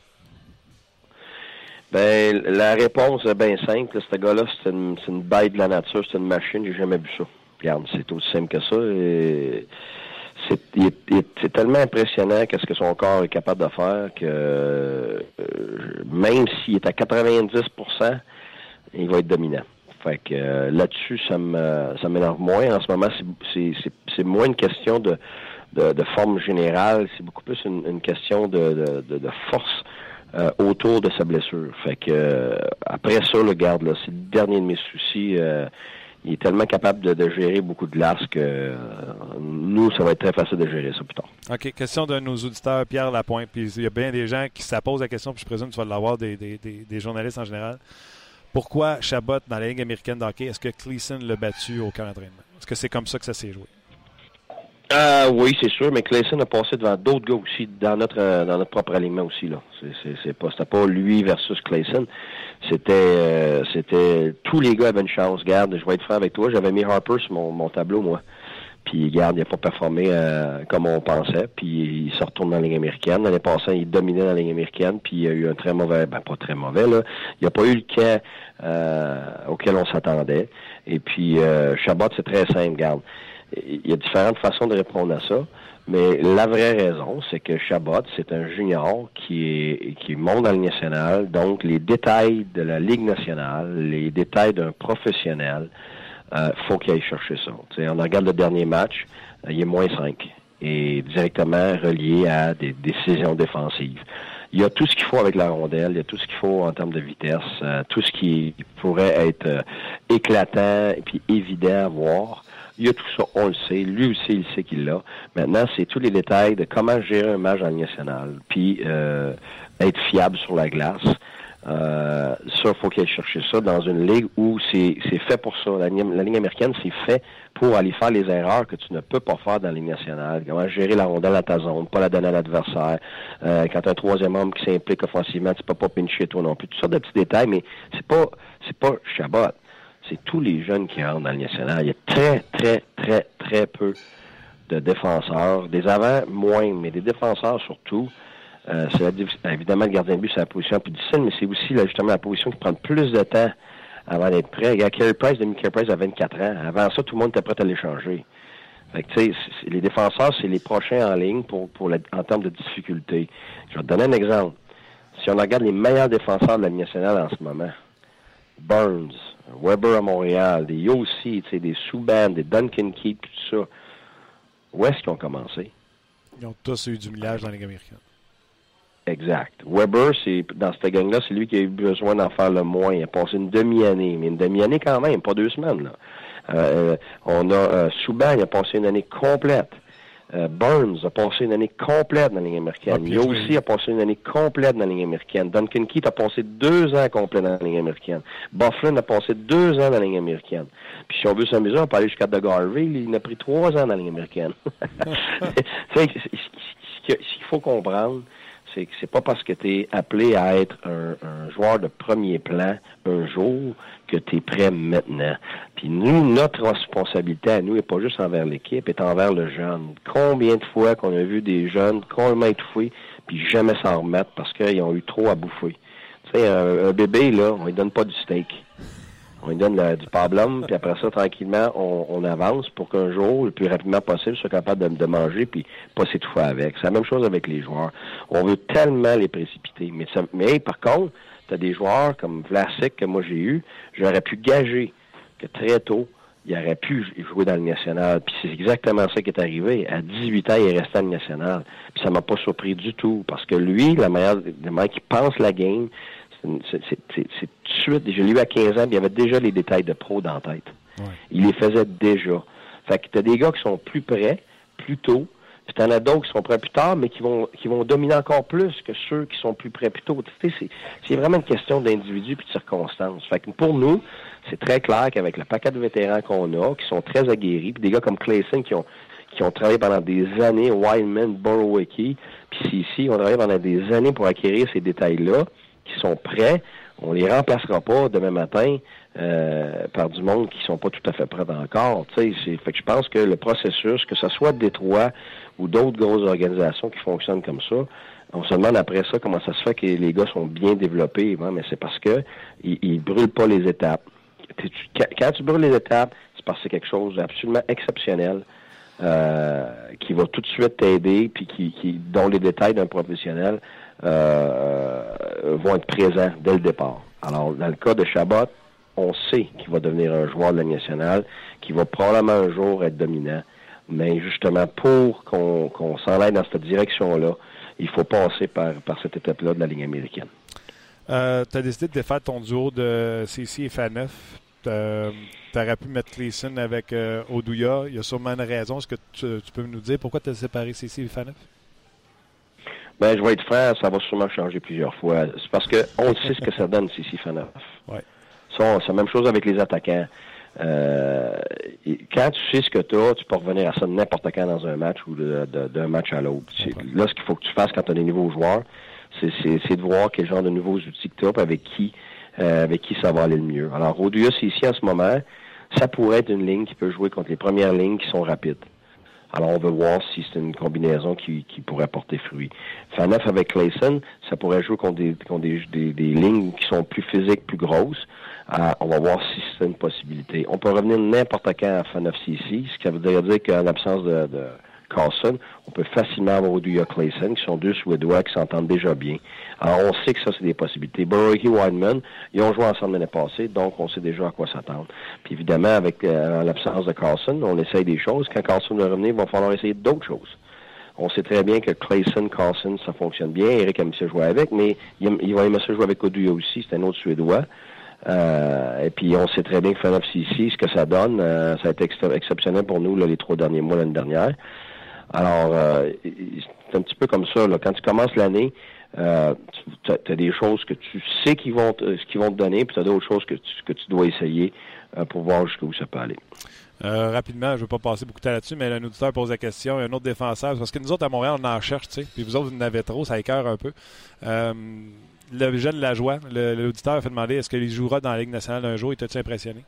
Ben, la réponse est bien simple. Ce gars-là, c'est une, une bête de la nature, c'est une machine, j'ai jamais vu ça c'est aussi simple que ça. c'est, tellement impressionnant qu'est-ce que son corps est capable de faire que euh, même s'il est à 90% il va être dominant. Fait que euh, là-dessus, ça me ça m'énerve moins. En ce moment, c'est, moins une question de, de, forme générale, c'est beaucoup plus une, question de, de, force euh, autour de sa blessure. Fait que après ça, le garde, c'est le dernier de mes soucis il est tellement capable de, gérer beaucoup de glace que euh, nous, ça va être très facile de gérer ça plus tard. OK. Question de nos auditeurs, Pierre Lapointe. Puis il y a bien des gens qui se posent la question, puis je présume que tu vas l'avoir des, des, journalistes en général. Pourquoi Chabot dans la Ligue américaine d'hockey, est-ce que Cleason l'a battu au camp? Est-ce que c'est comme ça que ça s'est joué? Euh, oui, c'est sûr, mais Clayson a passé devant d'autres gars aussi dans notre euh, dans notre propre alignement aussi là. C'est pas c'était pas lui versus Clayson. C'était euh, c'était tous les gars avaient une chance. Garde, je vais être franc avec toi, j'avais mis Harper sur mon, mon tableau moi. Puis garde, il n'a pas performé euh, comme on pensait. Puis il se retourne dans la ligne américaine. L'année passée, il dominait dans la ligne américaine. Puis il y a eu un très mauvais, ben pas très mauvais là. Il n'y a pas eu le cas auquel on s'attendait. Et puis Chabot, c'est très simple, garde il y a différentes façons de répondre à ça. Mais la vraie raison, c'est que Chabot, c'est un junior qui est qui monte dans la Ligue nationale. Donc, les détails de la Ligue nationale, les détails d'un professionnel, euh, faut qu'il aille chercher ça. on regarde le dernier match, euh, il est moins 5 et directement relié à des décisions défensives. Il y a tout ce qu'il faut avec la rondelle, il y a tout ce qu'il faut en termes de vitesse, euh, tout ce qui pourrait être euh, éclatant et puis évident à voir. Il y a tout ça, on le sait. Lui aussi, il sait qu'il l'a. Maintenant, c'est tous les détails de comment gérer un match en national, puis euh, être fiable sur la glace. Euh, ça, faut qu'il aille chercher ça dans une ligue où c'est fait pour ça. La, la ligne américaine, c'est fait pour aller faire les erreurs que tu ne peux pas faire dans la ligne nationale. Comment gérer la rondelle à ta zone, pas la donner à l'adversaire. Euh, quand un troisième homme qui s'implique offensivement, tu peux pas pincher toi non plus. Toutes sortes de petits détails, mais c'est pas c'est pas Chabot c'est tous les jeunes qui rentrent dans le national. Il y a très, très, très, très peu de défenseurs. Des avants, moins, mais des défenseurs surtout. Euh, évidemment le gardien de but, c'est la position plus difficile, mais c'est aussi justement la position qui prend plus de temps avant d'être prêt. Il y a Carey Price, demi Carey Price à 24 ans. Avant ça, tout le monde était prêt à l'échanger. Fait que, les défenseurs, c'est les prochains en ligne pour en termes de difficulté. Je vais te donner un exemple. Si on regarde les meilleurs défenseurs de la nationale en ce moment, Burns, Weber à Montréal, des Yossi, des Subban, des Duncan Keith, tout ça. Où est-ce qu'ils ont commencé? Ils ont tous eu du millage dans les américaine. Exact. Weber, c'est dans cette gang-là, c'est lui qui a eu besoin d'en faire le moins. Il a passé une demi-année, mais une demi-année quand même, pas deux semaines. Là. Euh, on a euh, Subban, il a passé une année complète. Euh, Burns a passé une année complète dans la ligne américaine. Ah, aussi a passé une année complète dans la ligne américaine. Duncan Keith a passé deux ans complets dans la ligne américaine. Bufflin a passé deux ans dans la ligne américaine. Puis si on veut s'amuser, on peut aller jusqu'à Doug Harvey. Il a pris trois ans dans la ligne américaine. ce qu'il faut comprendre, c'est que c'est pas parce que tu es appelé à être un, joueur de premier plan un jour que tu es prêt maintenant. Puis nous, notre responsabilité à nous n'est pas juste envers l'équipe, est envers le jeune. Combien de fois qu'on a vu des jeunes complètement étouffés, puis jamais s'en remettre parce qu'ils ont eu trop à bouffer. Tu sais, un, bébé, là, on lui donne pas du steak on lui donne du pablum, puis après ça, tranquillement, on, avance pour qu'un jour, le plus rapidement possible, soit capable de, de manger, puis pas s'étouffer avec. C'est la même chose avec les joueurs. On veut tellement les précipiter. Mais, mais par contre, tu as des joueurs comme Vlasic que moi j'ai eu, j'aurais pu gager que très tôt, il aurait pu jouer dans le national. Puis c'est exactement ça qui est arrivé. À 18 ans, il est resté dans le national. Puis ça m'a pas surpris du tout. Parce que lui, la manière, la manière qu'il pense la game, c'est tout de suite, je l'ai eu à 15 ans, il y avait déjà les détails de pro dans la tête. Il les faisait déjà. Fait que tu as des gars qui sont plus près, plus tôt, puis t'en as d'autres qui sont prêts plus tard, mais qui vont qui vont dominer encore plus que ceux qui sont plus prêts plus tôt. C'est vraiment une question d'individu et de circonstances. Fait que pour nous, c'est très clair qu'avec le paquet de vétérans qu'on a, qui sont très aguerris, puis des gars comme Clayson qui ont qui ont travaillé pendant des années, Wildman, Borowicki, puis ici, ont travaillé pendant des années pour acquérir ces détails-là qui sont prêts. On les remplacera pas demain matin euh, par du monde qui sont pas tout à fait prêts encore. Fait que je pense que le processus, que ce soit Détroit ou d'autres grosses organisations qui fonctionnent comme ça, on se demande après ça comment ça se fait que les gars sont bien développés. mais c'est parce que ils, brûlent pas les étapes. Quand tu brûles les étapes, c'est parce que c'est quelque chose d'absolument exceptionnel. Euh, qui va tout de suite t'aider, puis qui, qui dont les détails d'un professionnel vont être présents dès le départ. Alors, dans le cas de Chabot, on sait qu'il va devenir un joueur de la nationale, qu'il va probablement un jour être dominant. Mais justement, pour qu'on qu'on s'en aille dans cette direction-là, il faut passer par, cette étape-là de la ligne américaine. Euh, tu as décidé de défaire ton duo de CC et Faneuf. tu aurais pu mettre Clayson avec euh. Il y a sûrement une raison. Est-ce que tu, peux nous dire pourquoi tu as séparé CC Faneuf? Ben, je vais être franc, ça va sûrement changer plusieurs fois. C'est parce qu'on sait ce que ça donne, CC Faneuf. Ouais. C'est la même chose avec les attaquants. Euh, quand tu sais ce que tu as, tu peux revenir à ça n'importe quand dans un match ou d'un match à l'autre. Là, ce qu'il faut que tu fasses quand tu as des nouveaux joueurs, c'est de voir quel genre de nouveaux outils que tu as avec qui euh, avec qui ça va aller le mieux. Alors, c'est ici en ce moment, ça pourrait être une ligne qui peut jouer contre les premières lignes qui sont rapides. Alors, on veut voir si c'est une combinaison qui, qui, pourrait porter fruit. Faneuf avec Clayson, ça pourrait jouer contre des, contre des, des, lignes qui sont plus physiques, plus grosses. Euh, on va voir si c'est une possibilité. On peut revenir n'importe quand à Faneuf CC, ce qui veut dire qu'en l'absence de, de Carlson, on peut facilement avoir Oduya Clayson, qui sont deux Suédois qui s'entendent déjà bien. Alors, on sait que ça, c'est des possibilités. Burrow et Wideman, ils ont joué ensemble l'année passée, donc on sait déjà à quoi s'attendre. Puis évidemment, avec euh, l'absence de Carlson, on essaye des choses. Quand Carlson va revenir, il va falloir essayer d'autres choses. On sait très bien que Clayson, Carlson, ça fonctionne bien. Eric aime se jouer avec, mais il, va aimer se jouer avec Oduya aussi. C'est un autre Suédois. Euh, et puis on sait très bien que Fan FCC, ce que ça donne, euh, ça a été exceptionnel pour nous les trois derniers mois l'année dernière. Alors, euh, c'est un petit peu comme ça. Là. Quand tu commences l'année, euh, tu as, des choses que tu sais qu'ils vont, te, ce qu'ils vont te donner, puis tu as d'autres choses que tu, que tu dois essayer euh, pour voir jusqu'où ça peut aller. Euh, rapidement, je ne veux pas passer beaucoup de temps là-dessus, mais un auditeur pose la question, un autre défenseur, parce que nous autres à Montréal, on en cherche, tu sais, puis vous autres, vous en avez trop, ça écœure un peu. Euh, le jeune Lajoie, l'auditeur a fait demander est-ce qu'il jouera dans la Ligue nationale un jour, il t'a-tu impressionné?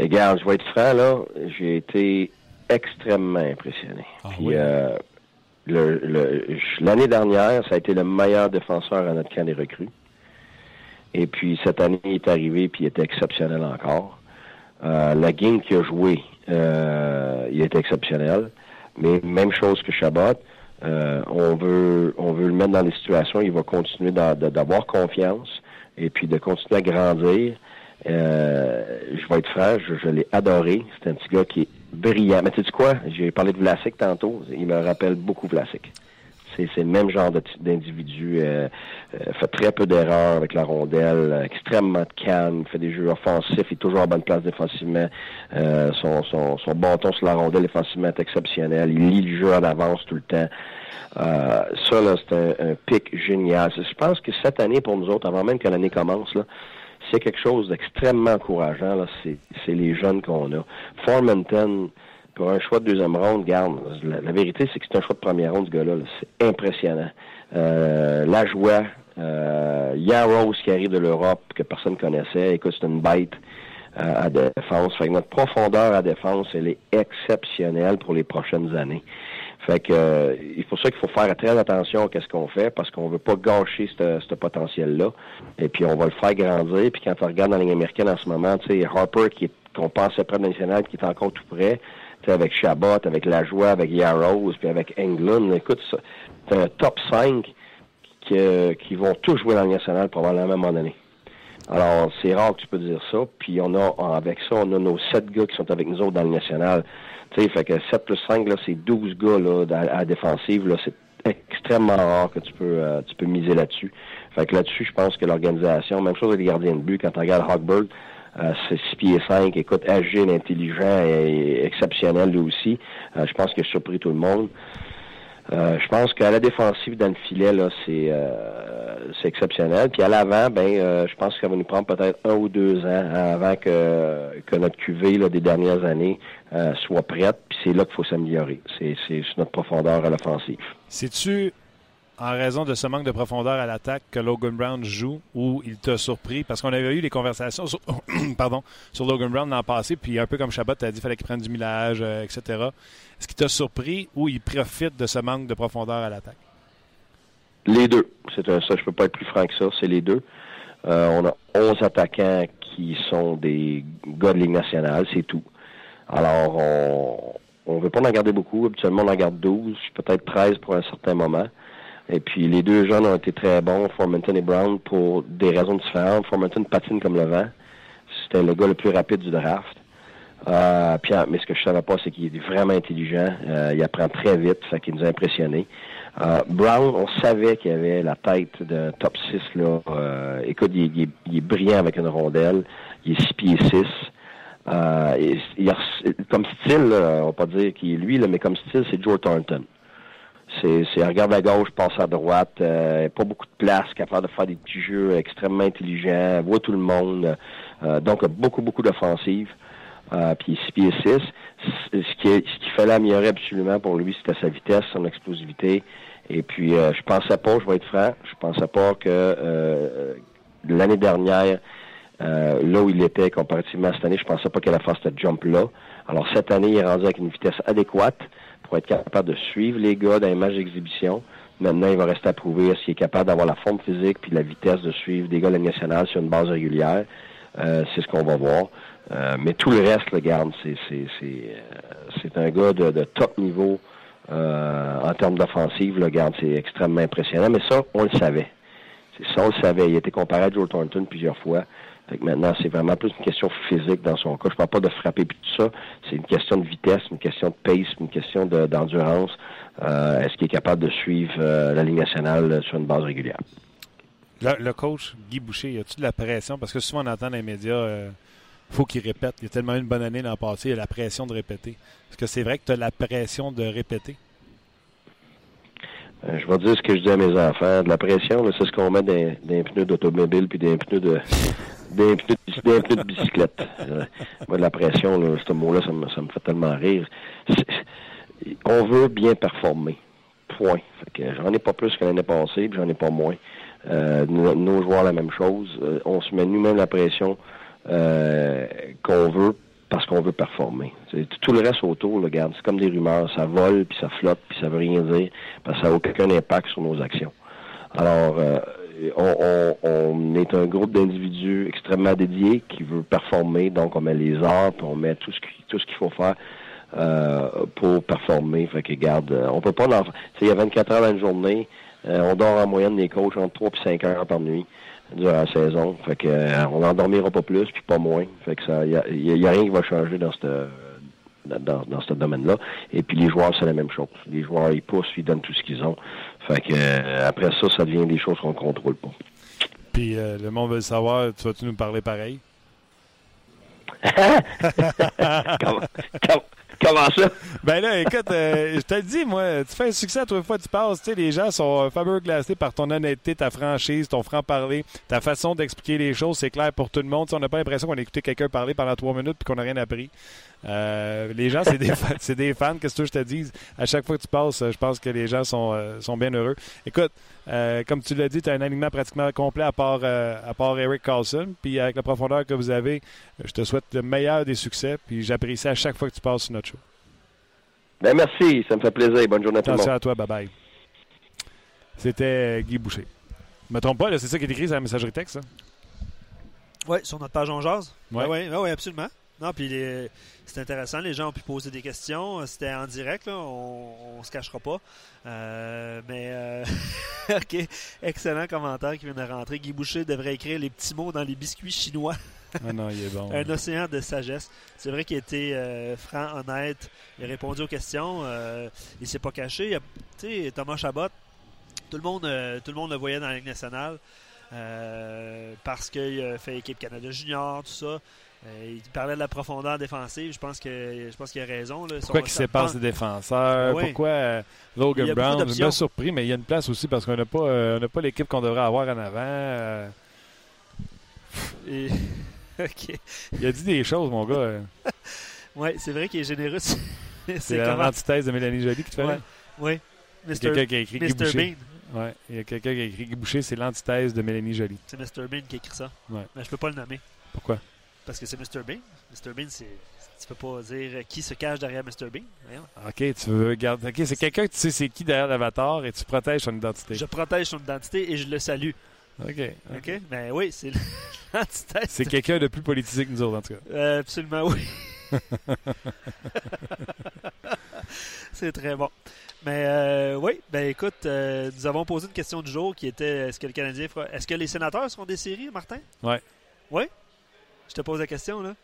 Regarde, je vais être franc, là, j'ai été extrêmement impressionné. Ah Puis, euh, l'année dernière, ça a été le meilleur défenseur à notre camp des recrues. Et puis cette année, il est arrivé puis il était exceptionnel encore. Euh, la game qu'il a joué, euh, il était exceptionnel. Mais même chose que Chabot, on veut on veut le mettre dans des situations, il va continuer d'avoir confiance et puis de continuer à grandir. je vais être franc, je, je l'ai adoré. C'est un petit gars qui est brillant. Mais tu sais quoi? J'ai parlé de Vlasic tantôt. Il me rappelle beaucoup Vlasic. C'est le même genre d'individu. Euh, euh, fait très peu d'erreurs avec la rondelle, euh, extrêmement calme, fait des jeux offensifs, il est toujours en bonne place défensivement. Euh, son, son, son bâton sur la rondelle défensivement est exceptionnel. Il lit le jeu en avance tout le temps. Euh, ça, là, c'est un, un, pic génial. Je pense que cette année, pour nous autres, avant même que l'année commence, là, c'est quelque chose d'extrêmement encourageant, là, c'est, les jeunes qu'on a. Formanton, pour un choix de deuxième ronde, garde, la, vérité, c'est que c'est un choix de première ronde, ce gars-là. C'est impressionnant. Euh, la joie, euh, Yaros qui arrive de l'Europe, que personne connaissait, écoute, c'est une bête euh, à défense. Fait que notre profondeur à défense, elle est exceptionnelle pour les prochaines années. Fait que euh, il faut ça qu'il faut faire très attention à ce qu'on fait parce qu'on veut pas gâcher ce potentiel-là. Et puis on va le faire grandir. Puis quand on regarde dans la ligne américaine en ce moment, tu sais, Harper qui qu'on pensait près de national, qui est encore tout près, avec Chabot, avec La Joie, avec Yarrows, puis avec England. Écoute, c'est un top 5 qui, euh, qui vont tous jouer dans la nationale probablement à un moment donné. Alors, c'est rare que tu peux dire ça. Puis on a, avec ça, on a nos sept gars qui sont avec nous autres dans le national. Tu sais, fait que 7 plus 5, là, c'est 12 gars là, à, la défensive. Là, c'est extrêmement rare que tu peux euh, tu peux miser là-dessus. Fait que là-dessus, je pense que l'organisation, même chose avec les gardiens de but, quand tu regardes Hogberg, euh, c'est 6 pieds 5, écoute, agile, intelligent et exceptionnel lui aussi. Euh, je pense qu'il a surpris tout le monde. Euh, je pense qu'à la défensive dans le filet, là, c'est euh, c'est exceptionnel. Puis à l'avant, ben, euh, je pense que ça va nous prendre peut-être un ou deux ans avant que, que notre QV là, des dernières années soit prête. Puis c'est là qu'il faut s'améliorer. C'est notre profondeur à l'offensive. En raison de ce manque de profondeur à l'attaque que Logan Brown joue ou il t'a surpris? Parce qu'on avait eu des conversations sur, pardon, sur Logan Brown l'an passé, puis un peu comme Chabot t'a dit, il fallait qu'il prenne du millage, etc. Est-ce qu'il t'a surpris ou il profite de ce manque de profondeur à l'attaque? Les deux. C'est ça, je peux pas être plus franc que ça. C'est les deux. Euh, on a 11 attaquants qui sont des gars de Ligue nationale, c'est tout. Alors, on ne veut pas en garder beaucoup. Habituellement, on en garde 12, peut-être 13 pour un certain moment. Et puis les deux jeunes ont été très bons, Formanton et Brown, pour des raisons différentes. Formanton patine comme le vent. C'était le gars le plus rapide du draft. Euh, puis, mais ce que je savais pas, c'est qu'il est vraiment intelligent. Euh, il apprend très vite, ça qui nous a impressionnés. Euh, Brown, on savait qu'il avait la tête de top 6. Là. Euh, écoute, il, est brillant avec une rondelle. Il est 6 pieds 6. Euh, il, il, comme style, là, on va pas dire qu'il est lui, là, mais comme style, c'est Joe Thornton. C'est, regarde à gauche, passe à droite, euh, pas beaucoup de place, capable de faire des petits jeux extrêmement intelligents, voit tout le monde. Euh, donc, beaucoup, beaucoup d'offensives. Euh, puis 6 pieds 6. Ce qui, ce qu'il fallait améliorer absolument pour lui, c'était sa vitesse, son explosivité. Et puis, euh, je pensais pas, je vais être franc, je pensais pas que euh, l'année dernière, euh, là où il était comparativement à cette année, je pensais pas qu'elle allait faire cette jump-là. Alors, cette année, il est rendu avec une vitesse adéquate pour être capable de suivre les gars dans les matchs d'exhibition. Maintenant, il va rester à prouver qu'il est capable d'avoir la forme physique puis la vitesse de suivre des gars de la nationale sur une base régulière. Euh, c'est ce qu'on va voir. Euh, mais tout le reste, le garde, c'est c'est c'est un gars de, de top niveau euh, en termes d'offensive. Le garde, c'est extrêmement impressionnant. Mais ça, on le savait. C'est ça, on le savait. Il a été comparé à Joe Thornton plusieurs fois. Fait que maintenant, c'est vraiment plus une question physique dans son cas. Je parle pas de frapper puis tout ça. C'est une question de vitesse, une question de pace, une question d'endurance. Euh, Est-ce qu'il est capable de suivre euh, la Ligue nationale sur une base régulière? Le, le coach Guy Boucher, y a-tu de la pression? Parce que souvent on entend dans les médias, euh, faut qu'il répète. Il y a tellement eu une bonne année l'an passé, il y a la pression de répéter. Est-ce que c'est vrai que tu as la pression de répéter? Euh, je vais dire ce que je dis à mes enfants. De la pression, c'est ce qu'on met dans, dans les pneus d'automobile puis des pneus de des pneus de bicyclette. Euh, moi, de la pression, là, ce mot-là, ça me, ça me fait tellement rire. On veut bien performer. Point. J'en ai pas plus que l'année passée, puis j'en ai pas moins. Euh, nos, joueurs la même chose. Euh, on se met nous-mêmes la pression euh, qu'on veut parce qu'on veut performer. Tout le reste autour, regarde, c'est comme des rumeurs, ça vole puis ça flotte puis ça veut rien dire parce que ça n'a aucun impact sur nos actions. Alors, euh, on, on, on, est un groupe d'individus extrêmement dédiés qui veut performer, donc on met les arts, puis on met tout ce, qui, tout ce qu'il faut faire euh, pour performer. Fait que, garde, on peut pas en... Il y a 24 heures dans une journée, euh, on dort en moyenne les coachs entre 3 et 5 heures par nuit durant la saison. Fait que euh, on n'en dormira pas plus puis pas moins. Fait que ça, il y a, rien qui va changer dans ce dans, dans ce domaine-là. Et puis les joueurs, c'est la même chose. Les joueurs, ils poussent, ils donnent tout ce qu'ils ont. Fait que euh, après ça, ça devient des choses qu'on contrôle pas. Puis euh, le monde veut le savoir, tu vas-tu nous parler pareil? comment, comment, Comment ça? Ben là, écoute, euh, je te le dis, moi, tu fais un succès à trois fois tu passes. Tu sais, les gens sont fabuleux glacés par ton honnêteté, ta franchise, ton franc-parler, ta façon d'expliquer les choses. C'est clair pour tout le monde. T'sais, on n'a pas l'impression qu'on a écouté quelqu'un parler pendant trois minutes puis qu'on n'a rien appris. Euh, les gens, c'est des, c'est des fans. Qu'est-ce que je te dis? À chaque fois que tu passes, je pense que les gens sont, euh, sont bien heureux. Écoute, euh, comme tu l'as dit, tu as un alignement pratiquement complet à part, euh, à part Eric Carlson. Puis avec la profondeur que vous avez, je te souhaite le meilleur des succès. Puis j'apprécie à chaque fois que tu passes sur notre show. Ben merci, ça me fait plaisir. Bonne journée à tout le monde. Attention à toi, bye bye. C'était Guy Boucher. Je me trompe pas, là, c'est ça qui est écrit sur la messagerie texte. Hein? Oui, sur notre page On Jazz. Oui, ouais, ouais, ouais, absolument. Non, puis c'est intéressant. Les gens ont pu poser des questions. C'était en direct, là. On, on se cachera pas. Euh, mais, euh, OK. Excellent commentaire qui vient de rentrer. Guy Boucher devrait écrire les petits mots dans les biscuits chinois. ah non, il est bon. Un océan de sagesse. C'est vrai qu'il était euh, franc, honnête. Il a répondu aux questions. Euh, il s'est pas caché. Tu sais, Thomas Chabot, tout le monde, euh, tout le monde le voyait dans la Ligue nationale. parce qu'il a fait équipe Canada Junior, tout ça. Euh, il parlait de la profondeur défensive. Je pense que je pense qu'il a raison. Là. Pourquoi il sépare ses défenseurs? Oui. Pourquoi euh, Logan Brown? Je m'a surpris, mais il y a une place aussi parce qu'on n'a pas, euh, on pas l'équipe qu'on devrait avoir en avant. Et... okay. Il a dit des choses, mon gars. oui, c'est vrai qu'il est généreux. c'est l'antithèse de Mélanie Joly qui te fait. Oui. Il y a quelqu'un qui a écrit Guy Boucher. Bean. Ouais. Il y a quelqu'un qui a écrit Guy Boucher, c'est l'antithèse de Mélanie Joly. C'est Mr. Bean qui a écrit ça. Ouais. Mais je peux pas le nommer. Pourquoi? Parce que c'est Mr. Bean. Mr. Bean, c'est. Tu peux pas dire qui se cache derrière Mr. Bean. Voyons. OK, tu veux garder. OK, c'est quelqu'un que tu sais c'est qui derrière l'avatar et tu protèges son identité. Je protège son identité et je le salue. OK. OK. OK? Ben oui, c'est l'antithèse. C'est quelqu'un de plus politisé que nous autres, en tout cas. Euh, absolument, oui. c'est très bon. Mais euh, oui, ben écoute, euh, nous avons posé une question du jour qui était est-ce que le Canadien fera... Est-ce que les sénateurs seront des séries, Martin? Oui. Oui? Je te pose la question, là.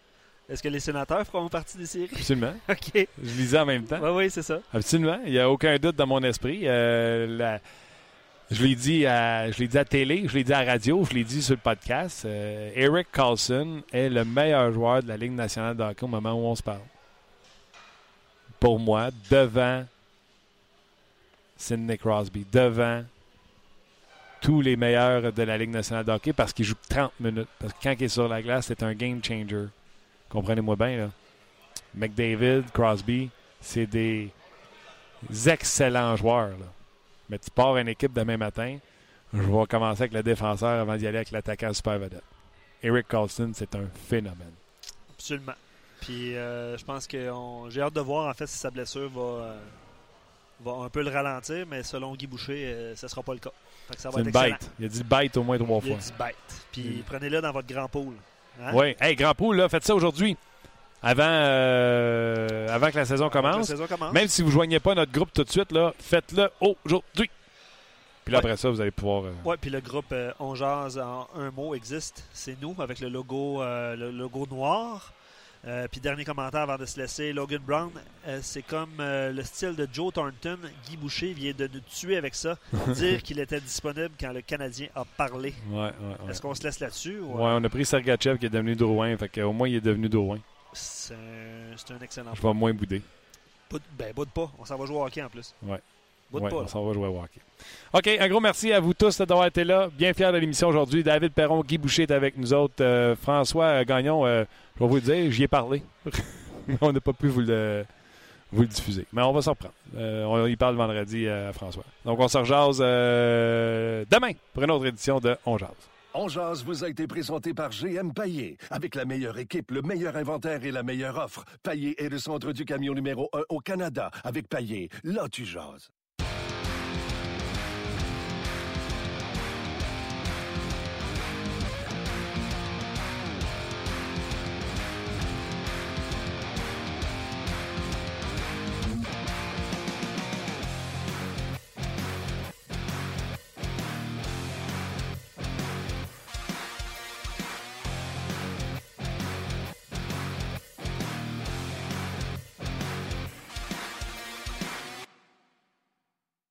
Est-ce que les sénateurs feront partie des séries? Absolument. OK. Je lisais en même temps. Oui, oui, c'est ça. Absolument. Il n'y a aucun doute dans mon esprit. Euh, la- Je l'ai dit à, je l'ai dit à télé, je l'ai dit à radio, je l'ai dit sur le podcast. Euh, Eric Carlson est le meilleur joueur de la Ligue nationale de hockey au moment où on se parle. Pour moi, devant Sidney Crosby, devant tous les meilleurs de la Ligue nationale de parce qu'il joue 30 minutes. Parce que quand il est sur la glace, c'est un game changer. Comprenez-moi bien, là. McDavid, Crosby, c'est des excellents joueurs. là. Mais tu pars une équipe demain matin, je vais commencer avec le défenseur avant d'y aller avec l'attaquant super vedette. Eric Carlson, c'est un phénomène. Absolument. Puis euh, je pense que j'ai hâte de voir en fait si sa blessure va, euh, un peu le ralentir, mais selon Guy Boucher, euh, ce ne sera pas le cas. C'est une excellent. bite. Il a dit bite au moins trois Il a fois. dit bête. Puis prenez-le dans votre grand pool. Hein? Oui. Hey, Grand Pool, là, faites ça aujourd'hui. Avant, euh, avant que la saison Avant que La commence. saison commence. Même si vous ne joignez pas notre groupe tout de suite, faites-le aujourd'hui. Puis là, Ouais. après ça, vous allez pouvoir. euh, Oui, puis le groupe euh, On Jase en un mot existe. C'est nous avec le logo, euh, le logo noir. Euh, puis dernier commentaire avant de se laisser, Logan Brown, euh, c'est comme euh, le style de Joe Thornton. Guy Boucher vient de nous tuer avec ça, dire qu'il était disponible quand le Canadien a parlé. Ouais, ouais, ouais. Est-ce qu'on se laisse là-dessus? ou, Ouais, on a pris Sergachev qui est devenu Drouin. Fait qu'au moins, il est devenu Drouin. C'est un, excellent Je vais moins bouder. Bout- ben, boude pas. On s'en va jouer au hockey en plus. Ouais. Boude pas. on s'en va jouer au hockey. OK, un gros merci à vous tous d'avoir été là. Bien fiers de l'émission aujourd'hui. David Perron, Guy Boucher est avec nous autres. François Gagnon, je vais vous dire, j'y ai parlé. on n'a pas pu vous le, vous le diffuser. Mais on va s'en reprendre. Euh, on y parle vendredi euh, à François. Donc, on se rejase euh, demain pour une autre édition de On Jase. On Jase vous a été présenté par GM Paillé. Avec la meilleure équipe, le meilleur inventaire et la meilleure offre. Paillé est le centre du camion numéro 1 au Canada. Avec Paillé, là tu jases.